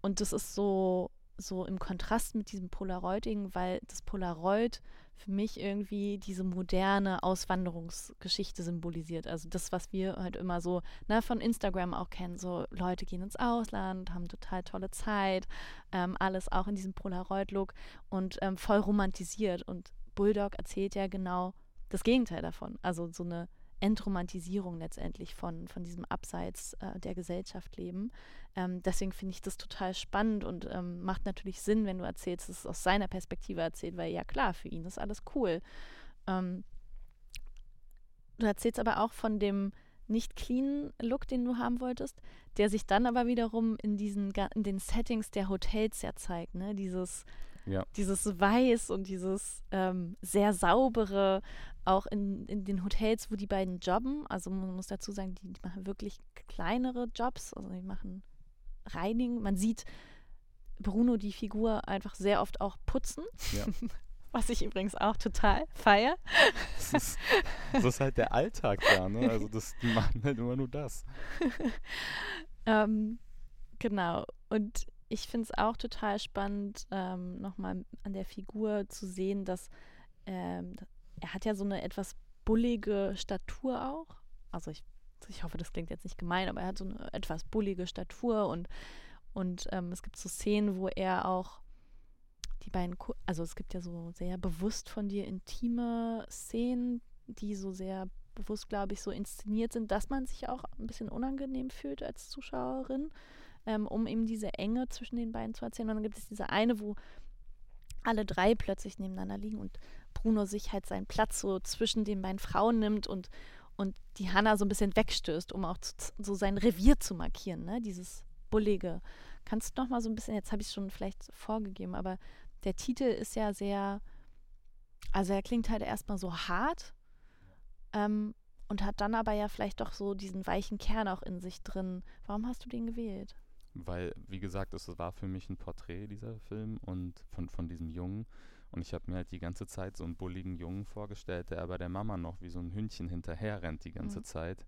und das ist so, so im Kontrast mit diesem Polaroidigen, weil das Polaroid für mich irgendwie diese moderne Auswanderungsgeschichte symbolisiert. Also das, was wir halt immer so ne, von Instagram auch kennen. So Leute gehen ins Ausland, haben total tolle Zeit, ähm, alles auch in diesem Polaroid-Look und ähm, voll romantisiert. Und Bulldog erzählt ja genau das Gegenteil davon. Also so eine Entromantisierung letztendlich von, von diesem Abseits äh, der Gesellschaft leben. Ähm, deswegen finde ich das total spannend und ähm, macht natürlich Sinn, wenn du erzählst, dass es aus seiner Perspektive erzählt, weil ja klar, für ihn ist alles cool. Ähm, du erzählst aber auch von dem nicht clean Look, den du haben wolltest, der sich dann aber wiederum in diesen in den Settings der Hotels ja zeigt, ne? Dieses Ja. Dieses Weiß und dieses ähm, sehr saubere, auch in, in den Hotels, wo die beiden jobben. Also man muss dazu sagen, die, die machen wirklich kleinere Jobs. Also die machen Reinigen. Man sieht Bruno, die Figur, einfach sehr oft auch putzen. Ja. Was ich übrigens auch total feier. Das ist, das ist halt der Alltag da, ne? Also das, die machen halt immer nur das. ähm, genau. Und ich finde es auch total spannend, ähm, nochmal an der Figur zu sehen, dass ähm, er hat ja so eine etwas bullige Statur auch. Also ich, ich hoffe, das klingt jetzt nicht gemein, aber er hat so eine etwas bullige Statur und, und ähm, es gibt so Szenen, wo er auch die beiden, Ku also es gibt ja so sehr bewusst von dir intime Szenen, die so sehr bewusst, glaube ich, so inszeniert sind, dass man sich auch ein bisschen unangenehm fühlt als Zuschauerin ähm, um eben diese Enge zwischen den beiden zu erzählen. Und dann gibt es diese eine, wo alle drei plötzlich nebeneinander liegen und Bruno sich halt seinen Platz so zwischen den beiden Frauen nimmt und, und die Hanna so ein bisschen wegstößt, um auch zu, so sein Revier zu markieren, ne? Dieses Bullige. Kannst du noch mal so ein bisschen, jetzt habe ich es schon vielleicht vorgegeben, aber der Titel ist ja sehr, also er klingt halt erstmal so hart ähm, und hat dann aber ja vielleicht doch so diesen weichen Kern auch in sich drin. Warum hast du den gewählt? Weil, wie gesagt, es war für mich ein Porträt, dieser Film, und von, von diesem Jungen. Und ich habe mir halt die ganze Zeit so einen bulligen Jungen vorgestellt, der aber der Mama noch wie so ein Hündchen hinterher rennt die ganze mhm. Zeit.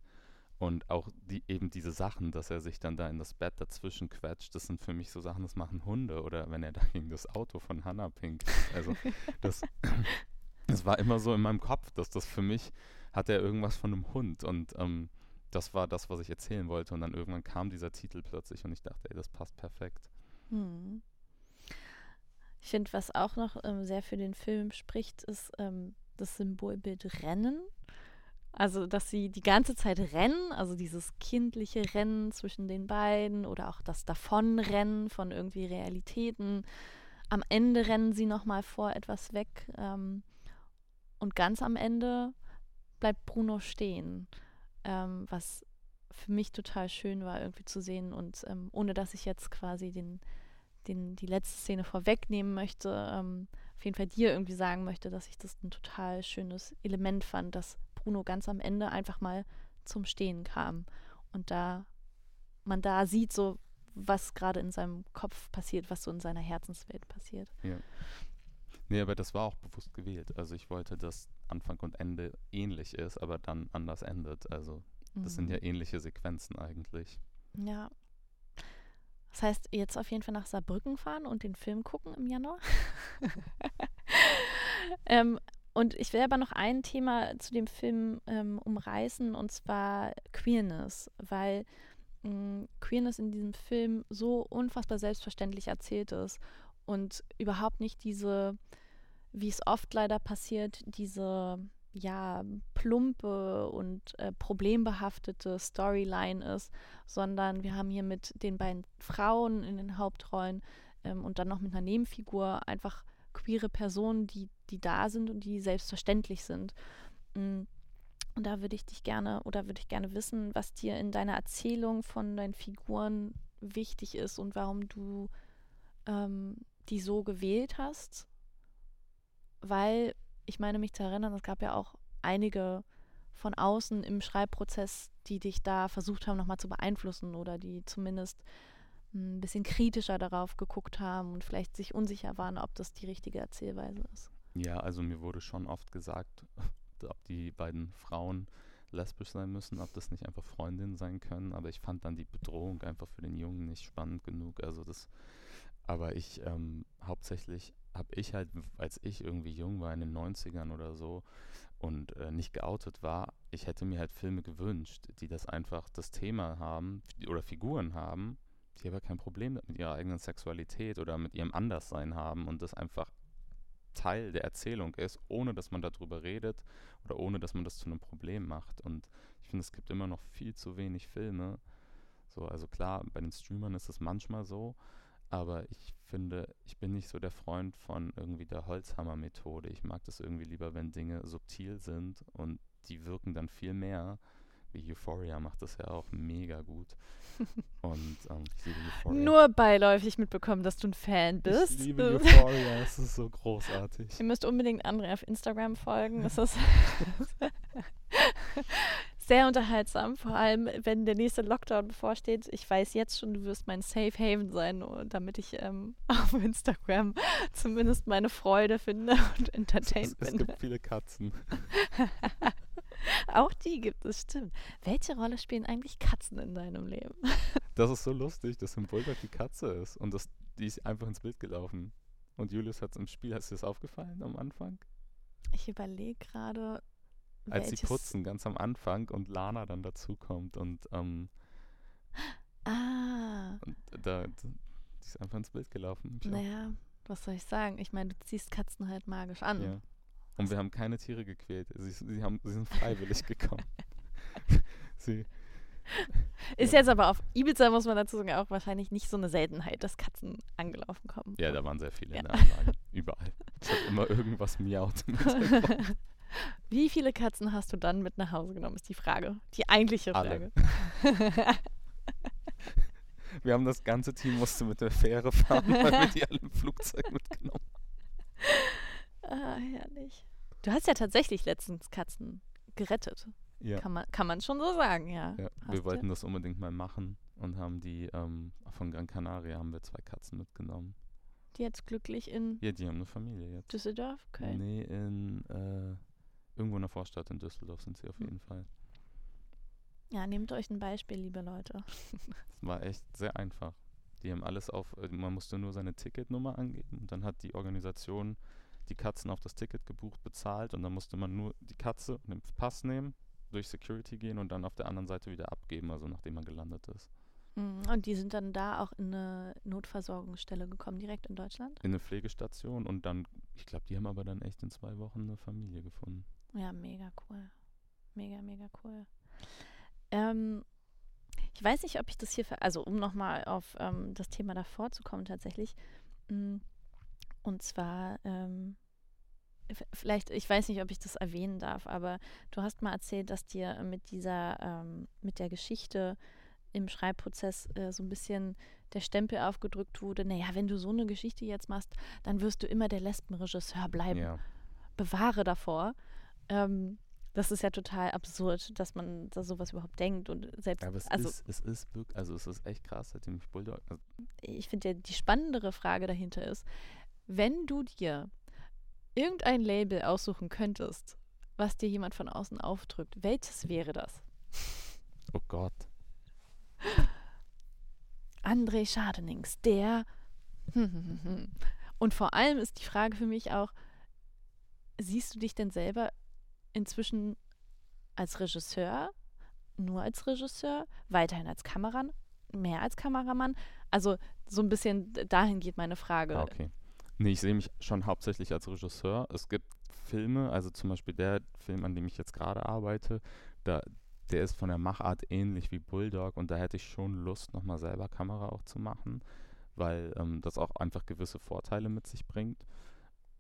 Und auch die, eben diese Sachen, dass er sich dann da in das Bett dazwischen quetscht, das sind für mich so Sachen, das machen Hunde. Oder wenn er da gegen das Auto von Hannah pinkt. Also das, das war immer so in meinem Kopf, dass das für mich hat er irgendwas von einem Hund. Und ähm, das war das, was ich erzählen wollte. Und dann irgendwann kam dieser Titel plötzlich und ich dachte, ey, das passt perfekt. Hm. Ich finde, was auch noch ähm, sehr für den Film spricht, ist ähm, das Symbolbild Rennen. Also, dass sie die ganze Zeit rennen, also dieses kindliche Rennen zwischen den beiden oder auch das Davonrennen von irgendwie Realitäten. Am Ende rennen sie nochmal vor etwas weg. Ähm, und ganz am Ende bleibt Bruno stehen ähm, was für mich total schön war, irgendwie zu sehen und ähm, ohne dass ich jetzt quasi den, den, die letzte Szene vorwegnehmen möchte, ähm, auf jeden Fall dir irgendwie sagen möchte, dass ich das ein total schönes Element fand, dass Bruno ganz am Ende einfach mal zum Stehen kam und da man da sieht, so was gerade in seinem Kopf passiert, was so in seiner Herzenswelt passiert. Ja. Nee, aber das war auch bewusst gewählt. Also ich wollte, dass Anfang und Ende ähnlich ist, aber dann anders endet. Also das mhm. sind ja mhm. ähnliche Sequenzen eigentlich. Ja. Das heißt, jetzt auf jeden Fall nach Saarbrücken fahren und den Film gucken im Januar. ähm, und ich will aber noch ein Thema zu dem Film ähm, umreißen, und zwar Queerness, weil mh, mm, Queerness in diesem Film so unfassbar selbstverständlich erzählt ist und überhaupt nicht diese wie es oft leider passiert, diese ja plumpe und äh, problembehaftete Storyline ist, sondern wir haben hier mit den beiden Frauen in den Hauptrollen ähm, und dann noch mit einer Nebenfigur einfach queere Personen, die, die da sind und die selbstverständlich sind. Mm, und da würde ich dich gerne oder würde ich gerne wissen, was dir in deiner Erzählung von deinen Figuren wichtig ist und warum du ähm, die so gewählt hast weil ich meine mich zu erinnern, es gab ja auch einige von außen im Schreibprozess, die dich da versucht haben, nochmal zu beeinflussen oder die zumindest ein bisschen kritischer darauf geguckt haben und vielleicht sich unsicher waren, ob das die richtige Erzählweise ist. Ja, also mir wurde schon oft gesagt, ob die beiden Frauen lesbisch sein müssen, ob das nicht einfach Freundinnen sein können, aber ich fand dann die Bedrohung einfach für den Jungen nicht spannend genug. Also das, aber ich ähm, hauptsächlich habe ich halt, als ich irgendwie jung war in den 90ern oder so und äh, nicht geoutet war, ich hätte mir halt Filme gewünscht, die das einfach das Thema haben oder Figuren haben, die aber kein Problem mit ihrer eigenen Sexualität oder mit ihrem Anderssein haben und das einfach Teil der Erzählung ist, ohne dass man darüber redet oder ohne dass man das zu einem Problem macht. Und ich finde, es gibt immer noch viel zu wenig Filme. So, also klar, bei den Streamern ist es manchmal so, aber ich finde, ich bin nicht so der Freund von irgendwie der Holzhammer-Methode. Ich mag das irgendwie lieber, wenn Dinge subtil sind und die wirken dann viel mehr, wie Euphoria macht das ja auch mega gut. Und ähm, ich liebe Euphoria. Nur beiläufig mitbekommen, dass du ein Fan bist. Ich liebe Euphoria, es ist so großartig. Ihr müsst unbedingt André auf Instagram folgen. Das ist sehr unterhaltsam, vor allem wenn der nächste Lockdown bevorsteht. Ich weiß jetzt schon, du wirst mein Safe Haven sein, oh, damit ich ähm, auf Instagram zumindest meine Freude finde und entertained Es, es bin. gibt viele Katzen. Auch die gibt es, stimmt. Welche Rolle spielen eigentlich Katzen in deinem Leben? Das ist so lustig, dass im Bulldog die Katze ist und das, die ist einfach ins Bild gelaufen. Und Julius hat es im Spiel, hast dir das aufgefallen am Anfang? Ich überlege gerade, Als sie putzen, ganz am Anfang und Lana dann dazukommt und, ähm, Ah, und da, die ist einfach ins Bild gelaufen. naja, was soll ich sagen? Ich meine, du ziehst Katzen halt magisch an. Ja. Und wir haben keine Tiere gequält. Sie, sie, haben, sie sind freiwillig gekommen. sie, Ist jetzt aber auf Ibiza, muss man dazu sagen, auch wahrscheinlich nicht so eine Seltenheit, dass Katzen angelaufen kommen. ja, da waren sehr viele in Ja. der Anlage. Überall. Es hat immer irgendwas miaut im. Wie viele Katzen hast du dann mit nach Hause genommen, ist die Frage. Die eigentliche Alle. Frage. Wir haben das ganze Team musste mit der Fähre fahren, weil wir die alle im Flugzeug mitgenommen ah, herrlich. Du hast ja tatsächlich letztens Katzen gerettet. haben. Ja. Kann, man, kann man schon so sagen, ja. Ja, wir wollten das unbedingt mal machen und haben die ähm, von Gran Canaria haben wir zwei Katzen mitgenommen. Die jetzt glücklich in Ja, die haben eine Familie jetzt. Düsseldorf? Okay. Nee, in äh, irgendwo in der Vorstadt in Düsseldorf sind sie auf Hm. jeden Fall. Ja, nehmt euch ein Beispiel, liebe Leute. Es war echt sehr einfach. Die haben alles auf, äh, man musste nur seine Ticketnummer angeben und dann hat die Organisation die Katzen auf das Ticket gebucht, bezahlt und dann musste man nur die Katze und den Pass nehmen, durch Security gehen und dann auf der anderen Seite wieder abgeben, also nachdem man gelandet ist. Mhm. Und die sind dann da auch in eine Notversorgungsstelle gekommen, direkt in Deutschland? In eine Pflegestation und dann, ich glaube, die haben aber dann echt in zwei Wochen eine Familie gefunden. Ja, mega cool. Mega, mega cool. Ähm, ich weiß nicht, ob ich das hier, also um nochmal auf ähm, das Thema davor zu kommen tatsächlich. Mm, Und zwar, ähm, vielleicht, ich weiß nicht, ob ich das erwähnen darf, aber du hast mal erzählt, dass dir mit dieser, ähm, mit der Geschichte im Schreibprozess äh, so ein bisschen der Stempel aufgedrückt wurde, naja, wenn du so eine Geschichte jetzt machst, dann wirst du immer der Lesbenregisseur bleiben Ja, bewahre davor. Ähm, das ist ja total absurd, dass man da sowas überhaupt denkt und selbst, aber es also ist, es ist wirklich, also es ist echt krass, seitdem ich Bulldog, also ich finde ja die spannendere Frage dahinter ist, wenn du dir irgendein Label aussuchen könntest, was dir jemand von außen aufdrückt, welches wäre das? oh Gott. André Schadenings, der. Und vor allem ist die Frage für mich auch, siehst du dich denn selber inzwischen als Regisseur, nur als Regisseur, weiterhin als Kameramann, mehr als Kameramann? Also so ein bisschen dahin geht meine Frage. Ah, okay. Nee, ich sehe mich schon hauptsächlich als Regisseur. Es gibt Filme, also zum Beispiel der Film, an dem ich jetzt gerade arbeite, da, der ist von der Machart ähnlich wie Bulldog und da hätte ich schon Lust, nochmal selber Kamera auch zu machen, weil ähm, das auch einfach gewisse Vorteile mit sich bringt.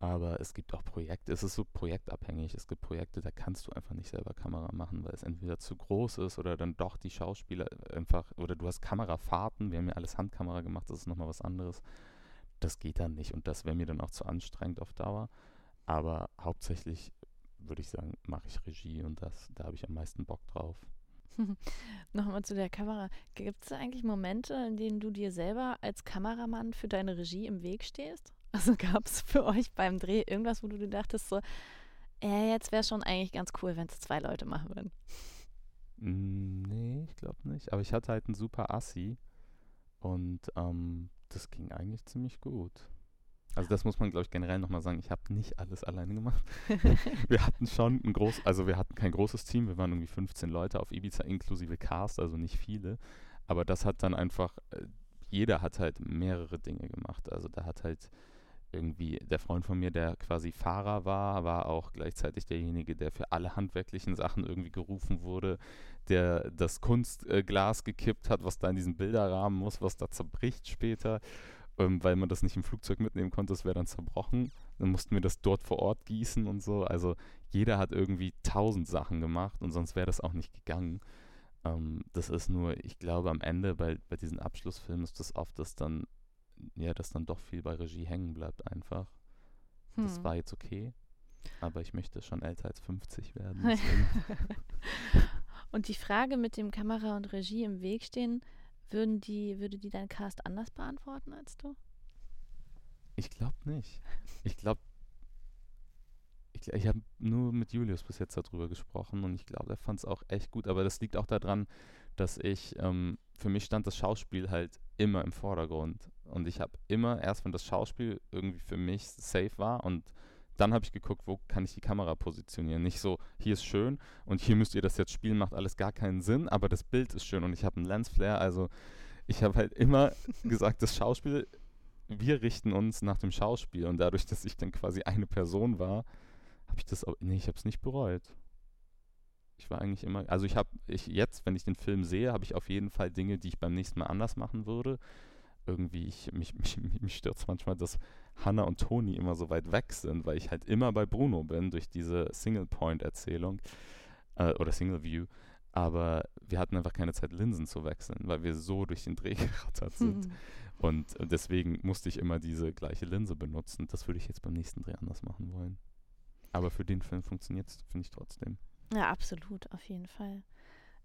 Aber es gibt auch Projekte, es ist so projektabhängig. Es gibt Projekte, da kannst du einfach nicht selber Kamera machen, weil es entweder zu groß ist oder dann doch die Schauspieler einfach, oder du hast Kamerafahrten, wir haben ja alles Handkamera gemacht, das ist nochmal was anderes das geht dann nicht und das wäre mir dann auch zu anstrengend auf Dauer. Aber hauptsächlich würde ich sagen, mache ich Regie und das, da habe ich am meisten Bock drauf. Nochmal zu der Kamera. Gibt es eigentlich Momente, in denen du dir selber als Kameramann für deine Regie im Weg stehst? Also gab es für euch beim Dreh irgendwas, wo du dir dachtest, so, äh, jetzt wäre schon eigentlich ganz cool, wenn es zwei Leute machen würden. Mm, Nee, ich glaube nicht. Aber ich hatte halt einen super Assi und ähm, das ging eigentlich ziemlich gut. Also das muss man, glaube ich, generell nochmal sagen. Ich habe nicht alles alleine gemacht. wir hatten schon ein groß, also wir hatten kein großes Team. Wir waren irgendwie 15 Leute auf Ibiza inklusive Cast, also nicht viele. Aber das hat dann einfach, äh, jeder hat halt mehrere Dinge gemacht. Also da hat halt irgendwie der Freund von mir, der quasi Fahrer war, war auch gleichzeitig derjenige, der für alle handwerklichen Sachen irgendwie gerufen wurde, der das Kunstglas gekippt hat, was da in diesen Bilderrahmen muss, was da zerbricht später, ähm, weil man das nicht im Flugzeug mitnehmen konnte, das wäre dann zerbrochen. Dann mussten wir das dort vor Ort gießen und so. Also jeder hat irgendwie tausend Sachen gemacht und sonst wäre das auch nicht gegangen. ähm, das ist nur, ich glaube, am Ende bei, bei diesen Abschlussfilmen ist das oft, dass dann, ja, dass dann doch viel bei Regie hängen bleibt einfach. Das Hm. war jetzt okay, aber ich möchte schon älter als 50 werden. Und die Frage mit dem Kamera und Regie im Weg stehen, würden die, würde die dein Cast anders beantworten als du? Ich glaube nicht. Ich glaube, ich, ich habe nur mit Julius bis jetzt darüber gesprochen und ich glaube, er fand es auch echt gut. Aber das liegt auch daran, dass ich, ähm, für mich stand das Schauspiel halt immer im Vordergrund. Und ich habe immer, erst wenn das Schauspiel irgendwie für mich safe war und dann habe ich geguckt, wo kann ich die Kamera positionieren. Nicht so, hier ist schön und hier müsst ihr das jetzt spielen, macht alles gar keinen Sinn, aber das Bild ist schön und ich habe einen Lensflare. Also ich habe halt immer gesagt, das Schauspiel wir richten uns nach dem Schauspiel und dadurch, dass ich dann quasi eine Person war, habe ich das nee, ich habe es nicht bereut. Ich war eigentlich immer, also ich habe, ich jetzt, wenn ich den Film sehe, habe ich auf jeden Fall Dinge, die ich beim nächsten Mal anders machen würde. Irgendwie, ich, mich, mich, mich stört manchmal, dass Hannah und Toni immer so weit weg sind, weil ich halt immer bei Bruno bin durch diese Single-Point-Erzählung äh, oder Single-View. Aber wir hatten einfach keine Zeit, Linsen zu wechseln, weil wir so durch den Dreh gerattert sind. Hm. Und deswegen musste ich immer diese gleiche Linse benutzen. Das würde ich jetzt beim nächsten Dreh anders machen wollen. Aber für den Film funktioniert es, finde ich trotzdem. Ja, absolut, auf jeden Fall.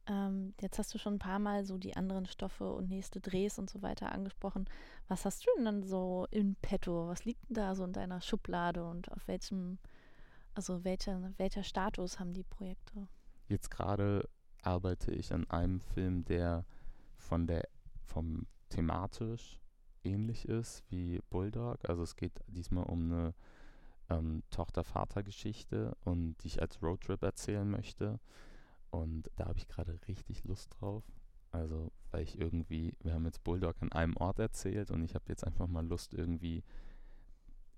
Ähm, jetzt hast du schon ein paar Mal so die anderen Stoffe und nächste Drehs und so weiter angesprochen. Was hast du denn dann so in petto? Was liegt denn da so in deiner Schublade und auf welchem, also welcher, welcher Status haben die Projekte? Jetzt gerade arbeite ich an einem Film, der von der vom thematisch ähnlich ist wie Bulldog. Also es geht diesmal um eine ähm, Tochter-Vater-Geschichte und die ich als Roadtrip erzählen möchte. Und da habe ich gerade richtig Lust drauf. Also, weil ich irgendwie, wir haben jetzt Bulldog an einem Ort erzählt und ich habe jetzt einfach mal Lust, irgendwie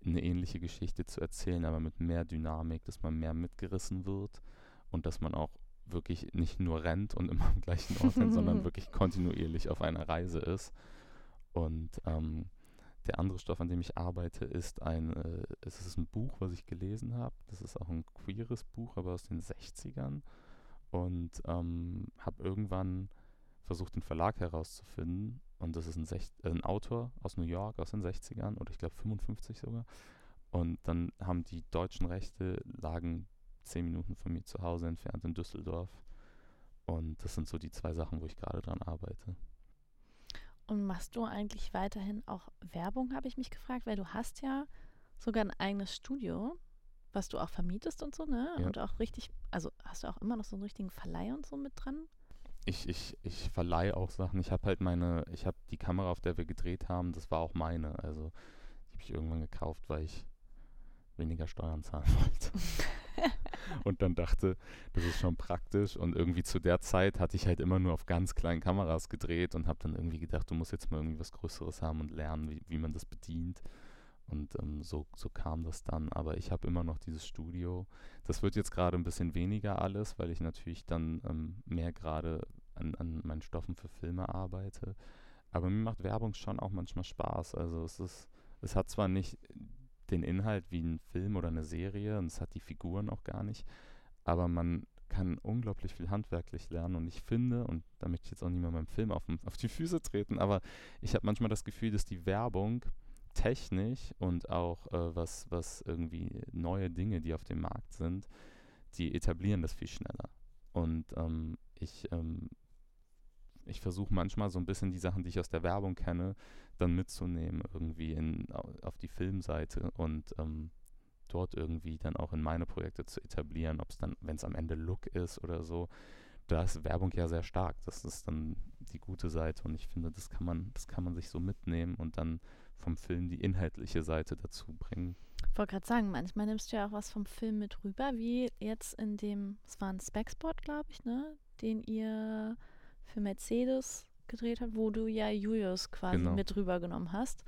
eine ähnliche Geschichte zu erzählen, aber mit mehr Dynamik, dass man mehr mitgerissen wird und dass man auch wirklich nicht nur rennt und immer am gleichen Ort rennt, sondern wirklich kontinuierlich auf einer Reise ist. Und ähm, der andere Stoff, an dem ich arbeite, ist ein, äh, es ist ein Buch, was ich gelesen habe. Das ist auch ein queeres Buch, aber aus den 60ern. Und ähm, habe irgendwann versucht, den Verlag herauszufinden. Und das ist ein, Sech äh, ein Autor aus New York aus den 60ern oder ich glaube 55 sogar. Und dann haben die deutschen Rechte lagen zehn Minuten von mir zu Hause entfernt in Düsseldorf. Und das sind so die zwei Sachen, wo ich gerade dran arbeite. Und machst du eigentlich weiterhin auch Werbung, habe ich mich gefragt, weil du hast ja sogar ein eigenes Studio, was du auch vermietest und so, ne? Ja. Und auch richtig, also hast du auch immer noch so einen richtigen Verleih und so mit dran? Ich, ich, ich verleihe auch Sachen. Ich habe halt meine, ich habe die Kamera, auf der wir gedreht haben, das war auch meine. Also die habe ich irgendwann gekauft, weil ich weniger Steuern zahlen wollte. und dann dachte, das ist schon praktisch. Und irgendwie zu der Zeit hatte ich halt immer nur auf ganz kleinen Kameras gedreht und habe dann irgendwie gedacht, du musst jetzt mal irgendwie was Größeres haben und lernen, wie, wie man das bedient. Und ähm, so, so kam das dann. Aber ich habe immer noch dieses Studio. Das wird jetzt gerade ein bisschen weniger alles, weil ich natürlich dann ähm, mehr gerade an, an meinen Stoffen für Filme arbeite. Aber mir macht Werbung schon auch manchmal Spaß. Also es ist, es hat zwar nicht den Inhalt wie ein Film oder eine Serie und es hat die Figuren auch gar nicht, aber man kann unglaublich viel handwerklich lernen und ich finde, und da möchte ich jetzt auch nicht mehr beim Film auf, auf die Füße treten, aber ich habe manchmal das Gefühl, dass die Werbung technisch und auch äh, was, was irgendwie neue Dinge, die auf dem Markt sind, die etablieren das viel schneller. Und ähm, ich, ähm, ich versuche manchmal so ein bisschen die Sachen, die ich aus der Werbung kenne, dann mitzunehmen, irgendwie in, auf die Filmseite und ähm, dort irgendwie dann auch in meine Projekte zu etablieren, ob es dann, wenn es am Ende Look ist oder so, da ist Werbung ja sehr stark. Das ist dann die gute Seite und ich finde, das kann man, das kann man sich so mitnehmen und dann vom Film die inhaltliche Seite dazu bringen. Ich wollte gerade sagen, manchmal nimmst du ja auch was vom Film mit rüber, wie jetzt in dem, es war ein Spec-Spot, glaube ich, ne, den ihr für Mercedes gedreht habt, wo du ja Julius quasi Genau. mit rübergenommen hast,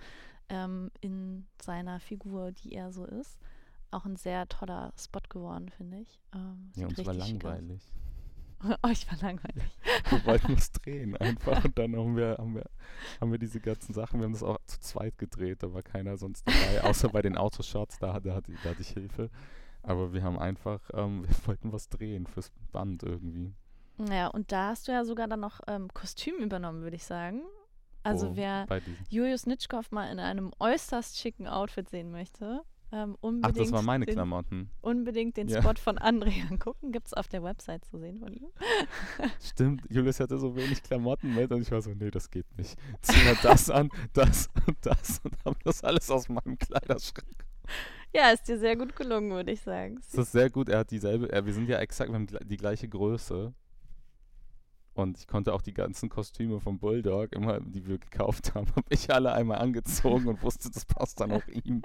ähm, in seiner Figur, die er so ist. Auch ein sehr toller Spot geworden, finde ich. Ähm, Ja, sieht uns war langweilig. oh, ich war langweilig. Wir wollten was drehen einfach und dann haben wir, haben, wir, haben wir diese ganzen Sachen, wir haben das auch zweit gedreht, da war keiner sonst dabei, außer bei den Autoshots, da, da, hatte, da hatte ich Hilfe. Aber wir haben einfach, ähm, wir wollten was drehen fürs Band irgendwie. Ja, und da hast du ja sogar dann noch ähm, Kostüm übernommen, würde ich sagen. Also Wo- wer Julius Nitschkow mal in einem äußerst schicken Outfit sehen möchte, ähm, Ach, das waren meine den, Klamotten. unbedingt den Ja. Spot von André angucken. Gibt es auf der Website zu sehen von ihm. Stimmt, Julius hatte so wenig Klamotten mit und ich war so, nee, das geht nicht. Zieh mal das an, das und das und hab das alles aus meinem Kleiderschrank. Ja, ist dir sehr gut gelungen, würde ich sagen. Das ist sehr gut, er hat dieselbe, er, wir sind ja exakt, wir haben die, die gleiche Größe. Und ich konnte auch die ganzen Kostüme vom Bulldog, immer, die wir gekauft haben, habe ich alle einmal angezogen und wusste, das passt dann auch ihm.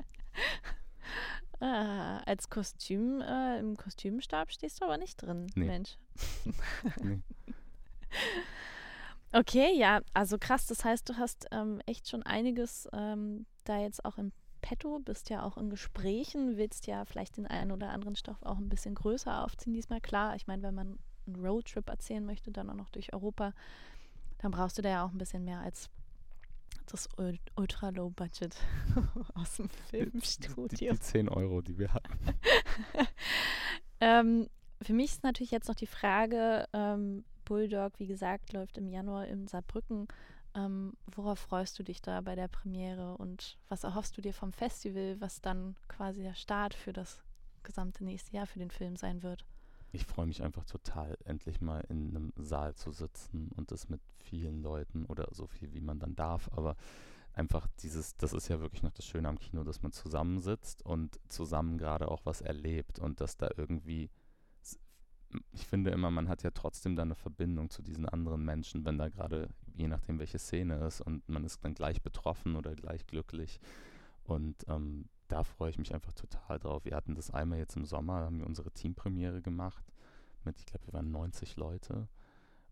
Ah, als Kostüm, äh, im Kostümstab stehst du aber nicht drin, Nee. Mensch. Nee. Okay, ja, also krass. Das heißt, du hast ähm, echt schon einiges ähm, da jetzt auch im Petto, bist ja auch in Gesprächen, willst ja vielleicht den einen oder anderen Stoff auch ein bisschen größer aufziehen diesmal. Klar, ich meine, wenn man einen Roadtrip erzählen möchte, dann auch noch durch Europa, dann brauchst du da ja auch ein bisschen mehr als das Ul- Ultra-Low-Budget aus dem Die, Filmstudio. die 10 Euro, die wir hatten. ähm, für mich ist natürlich jetzt noch die Frage, ähm, Bulldog, wie gesagt, läuft im Januar in Saarbrücken. Ähm, worauf freust du dich da bei der Premiere und was erhoffst du dir vom Festival, was dann quasi der Start für das gesamte nächste Jahr für den Film sein wird? Ich freue mich einfach total, endlich mal in einem Saal zu sitzen und das mit vielen Leuten oder so viel, wie man dann darf. Aber einfach dieses, das ist ja wirklich noch das Schöne am Kino, dass man zusammensitzt und zusammen gerade auch was erlebt und dass da irgendwie, ich finde immer, man hat ja trotzdem da eine Verbindung zu diesen anderen Menschen, wenn da gerade, je nachdem welche Szene ist und man ist dann gleich betroffen oder gleich glücklich. Und ähm, da freue ich mich einfach total drauf. Wir hatten das einmal jetzt im Sommer, haben wir unsere Teampremiere gemacht mit, ich glaube, wir waren 90 Leute.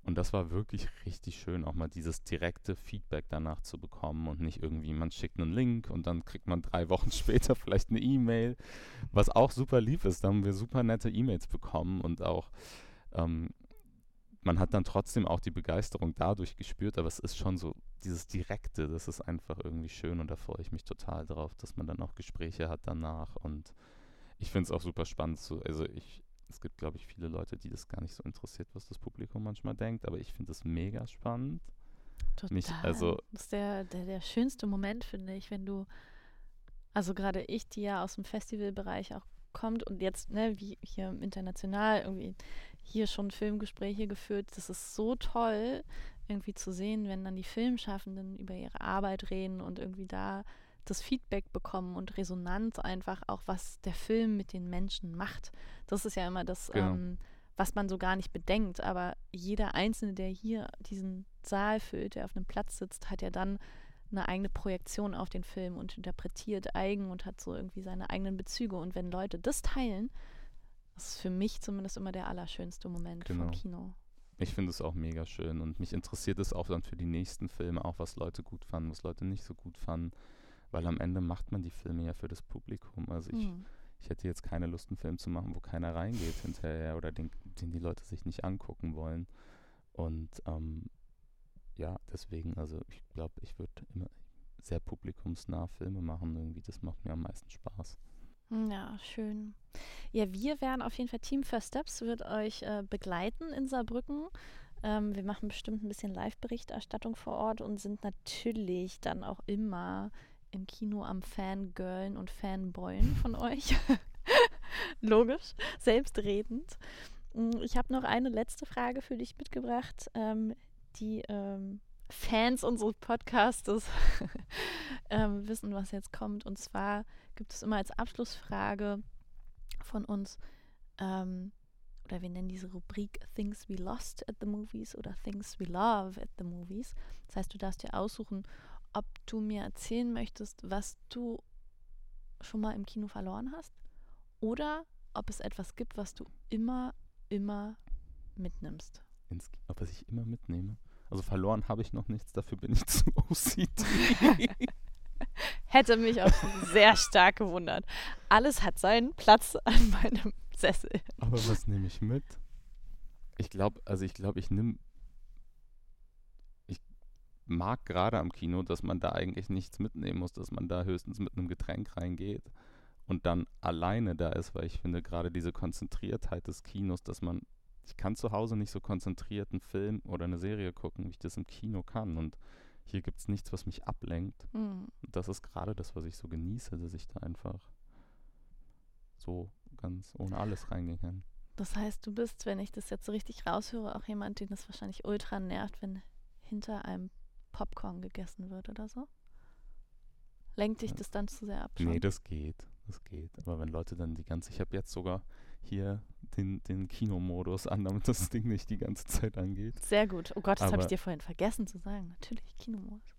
Und das war wirklich richtig schön, auch mal dieses direkte Feedback danach zu bekommen und nicht irgendwie, man schickt einen Link und dann kriegt man drei Wochen später vielleicht eine E-Mail, was auch super lieb ist. Da haben wir super nette E-Mails bekommen und auch, ähm, man hat dann trotzdem auch die Begeisterung dadurch gespürt, aber es ist schon so, dieses Direkte, das ist einfach irgendwie schön und da freue ich mich total drauf, dass man dann auch Gespräche hat danach und ich finde es auch super spannend. So, also ich, es gibt, glaube ich, viele Leute, die das gar nicht so interessiert, was das Publikum manchmal denkt, aber ich finde es mega spannend. Total. Mich- also- das ist der, der, der schönste Moment, finde ich, wenn du, also gerade ich, die ja aus dem Festivalbereich auch kommt und jetzt, ne, wie hier international irgendwie hier schon Filmgespräche geführt, das ist so toll, irgendwie zu sehen, wenn dann die Filmschaffenden über ihre Arbeit reden und irgendwie da das Feedback bekommen und Resonanz einfach auch, was der Film mit den Menschen macht. Das ist ja immer das, Genau. ähm, was man so gar nicht bedenkt. Aber jeder Einzelne, der hier diesen Saal füllt, der auf einem Platz sitzt, hat ja dann eine eigene Projektion auf den Film und interpretiert eigen und hat so irgendwie seine eigenen Bezüge. Und wenn Leute das teilen, das ist für mich zumindest immer der allerschönste Moment Genau. vom Kino. Ich finde es auch mega schön und mich interessiert es auch dann für die nächsten Filme, auch was Leute gut fanden, was Leute nicht so gut fanden, weil am Ende macht man die Filme ja für das Publikum. Also ich, Hm. ich hätte jetzt keine Lust, einen Film zu machen, wo keiner reingeht hinterher oder den, den die Leute sich nicht angucken wollen. Und ähm, ja, deswegen, also ich glaube, ich würde immer sehr publikumsnah Filme machen irgendwie. Das macht mir am meisten Spaß. Ja, schön. Ja, wir werden auf jeden Fall Team First Steps wird euch äh, begleiten in Saarbrücken. Ähm, wir machen bestimmt ein bisschen Live-Berichterstattung vor Ort und sind natürlich dann auch immer im Kino am Fangirlen und Fanboyen von euch. Logisch, selbstredend. Mm, Ich habe noch eine letzte Frage für dich mitgebracht, ähm, die ähm, Fans unseres Podcastes ähm, wissen, was jetzt kommt. Und zwar gibt es immer als Abschlussfrage von uns, ähm, oder wir nennen diese Rubrik Things We Lost at the Movies oder Things We Love at the Movies. Das heißt, du darfst dir aussuchen, ob du mir erzählen möchtest, was du schon mal im Kino verloren hast oder ob es etwas gibt, was du immer, immer mitnimmst. Ins, ob was ich immer mitnehme. Also verloren habe ich noch nichts, dafür bin ich zu OCD. Hätte mich auch sehr stark gewundert. Alles hat seinen Platz an meinem Sessel. Aber was nehme ich mit? Ich glaube, also ich glaube, ich nehme. Ich mag gerade am Kino, dass man da eigentlich nichts mitnehmen muss, dass man da höchstens mit einem Getränk reingeht und dann alleine da ist, weil ich finde gerade diese Konzentriertheit des Kinos, dass man ich kann zu Hause nicht so konzentriert einen Film oder eine Serie gucken, wie ich das im Kino kann. Und hier gibt es nichts, was mich ablenkt. Mhm. Das ist gerade das, was ich so genieße, dass ich da einfach so ganz ohne alles reingehen kann. Das heißt, du bist, wenn ich das jetzt so richtig raushöre, auch jemand, den das wahrscheinlich ultra nervt, wenn hinter einem Popcorn gegessen wird oder so? Lenkt dich das dann zu sehr ab? Schon? Nee, das geht. Das geht. Aber wenn Leute dann die ganze, ich habe jetzt sogar hier den, den Kinomodus an, damit das Ding nicht die ganze Zeit angeht. Sehr gut. Oh Gott, das habe ich dir vorhin vergessen zu sagen. Natürlich, Kinomodus.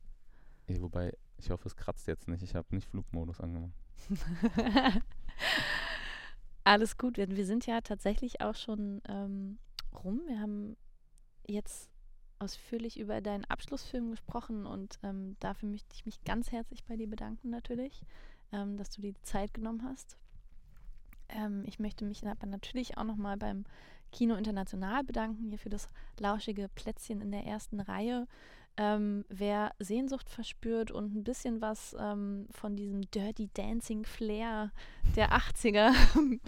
Eh, wobei, ich hoffe, es kratzt jetzt nicht. Ich habe nicht Flugmodus angemacht. Alles gut. Wir wir sind ja tatsächlich auch schon ähm, rum. Wir haben jetzt ausführlich über deinen Abschlussfilm gesprochen und ähm, dafür möchte ich mich ganz herzlich bei dir bedanken natürlich, ähm, dass du dir die Zeit genommen hast. Ähm, ich möchte mich aber natürlich auch nochmal beim Kino International bedanken, hier für das lauschige Plätzchen in der ersten Reihe. Ähm, wer Sehnsucht verspürt und ein bisschen was ähm, von diesem Dirty Dancing Flair der 80er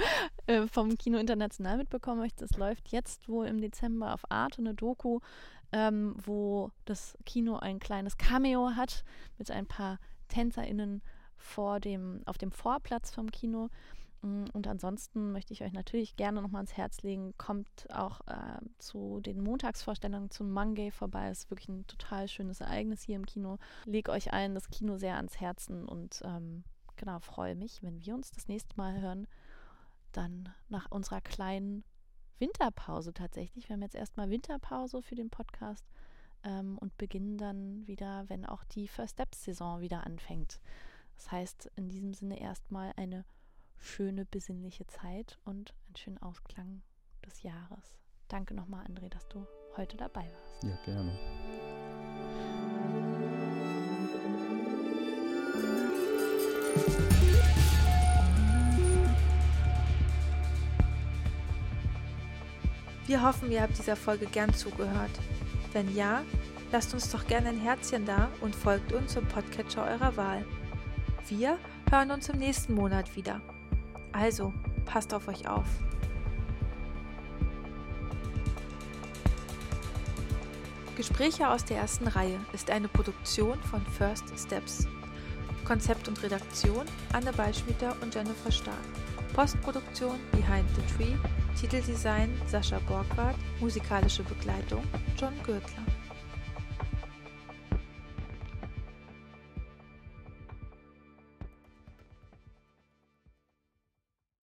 äh, vom Kino International mitbekommen möchte, es läuft jetzt wohl im Dezember auf Arte eine Doku, ähm, wo das Kino ein kleines Cameo hat mit ein paar TänzerInnen vor dem, auf dem Vorplatz vom Kino. Mm, Und ansonsten möchte ich euch natürlich gerne nochmal ans Herz legen, kommt auch äh, zu den Montagsvorstellungen zum Mangay vorbei. Es ist wirklich ein total schönes Ereignis hier im Kino. Leg euch allen das Kino sehr ans Herzen und ähm, genau, freue mich, wenn wir uns das nächste Mal hören. Dann nach unserer kleinen Winterpause tatsächlich. Wir haben jetzt erstmal Winterpause für den Podcast ähm, und beginnen dann wieder, wenn auch die First Steps Saison wieder anfängt. Das heißt, in diesem Sinne erstmal eine schöne, besinnliche Zeit und einen schönen Ausklang des Jahres. Danke nochmal, André, dass du heute dabei warst. Ja, gerne. Wir hoffen, ihr habt dieser Folge gern zugehört. Wenn ja, lasst uns doch gerne ein Herzchen da und folgt uns im Podcatcher eurer Wahl. Wir hören uns im nächsten Monat wieder. Also, passt auf euch auf. Gespräche aus der ersten Reihe ist eine Produktion von First Steps. Konzept und Redaktion Anne Beischmieter und Jennifer Stark. Postproduktion Behind the Tree. Titeldesign Sascha Borgward. Musikalische Begleitung John Gürtler.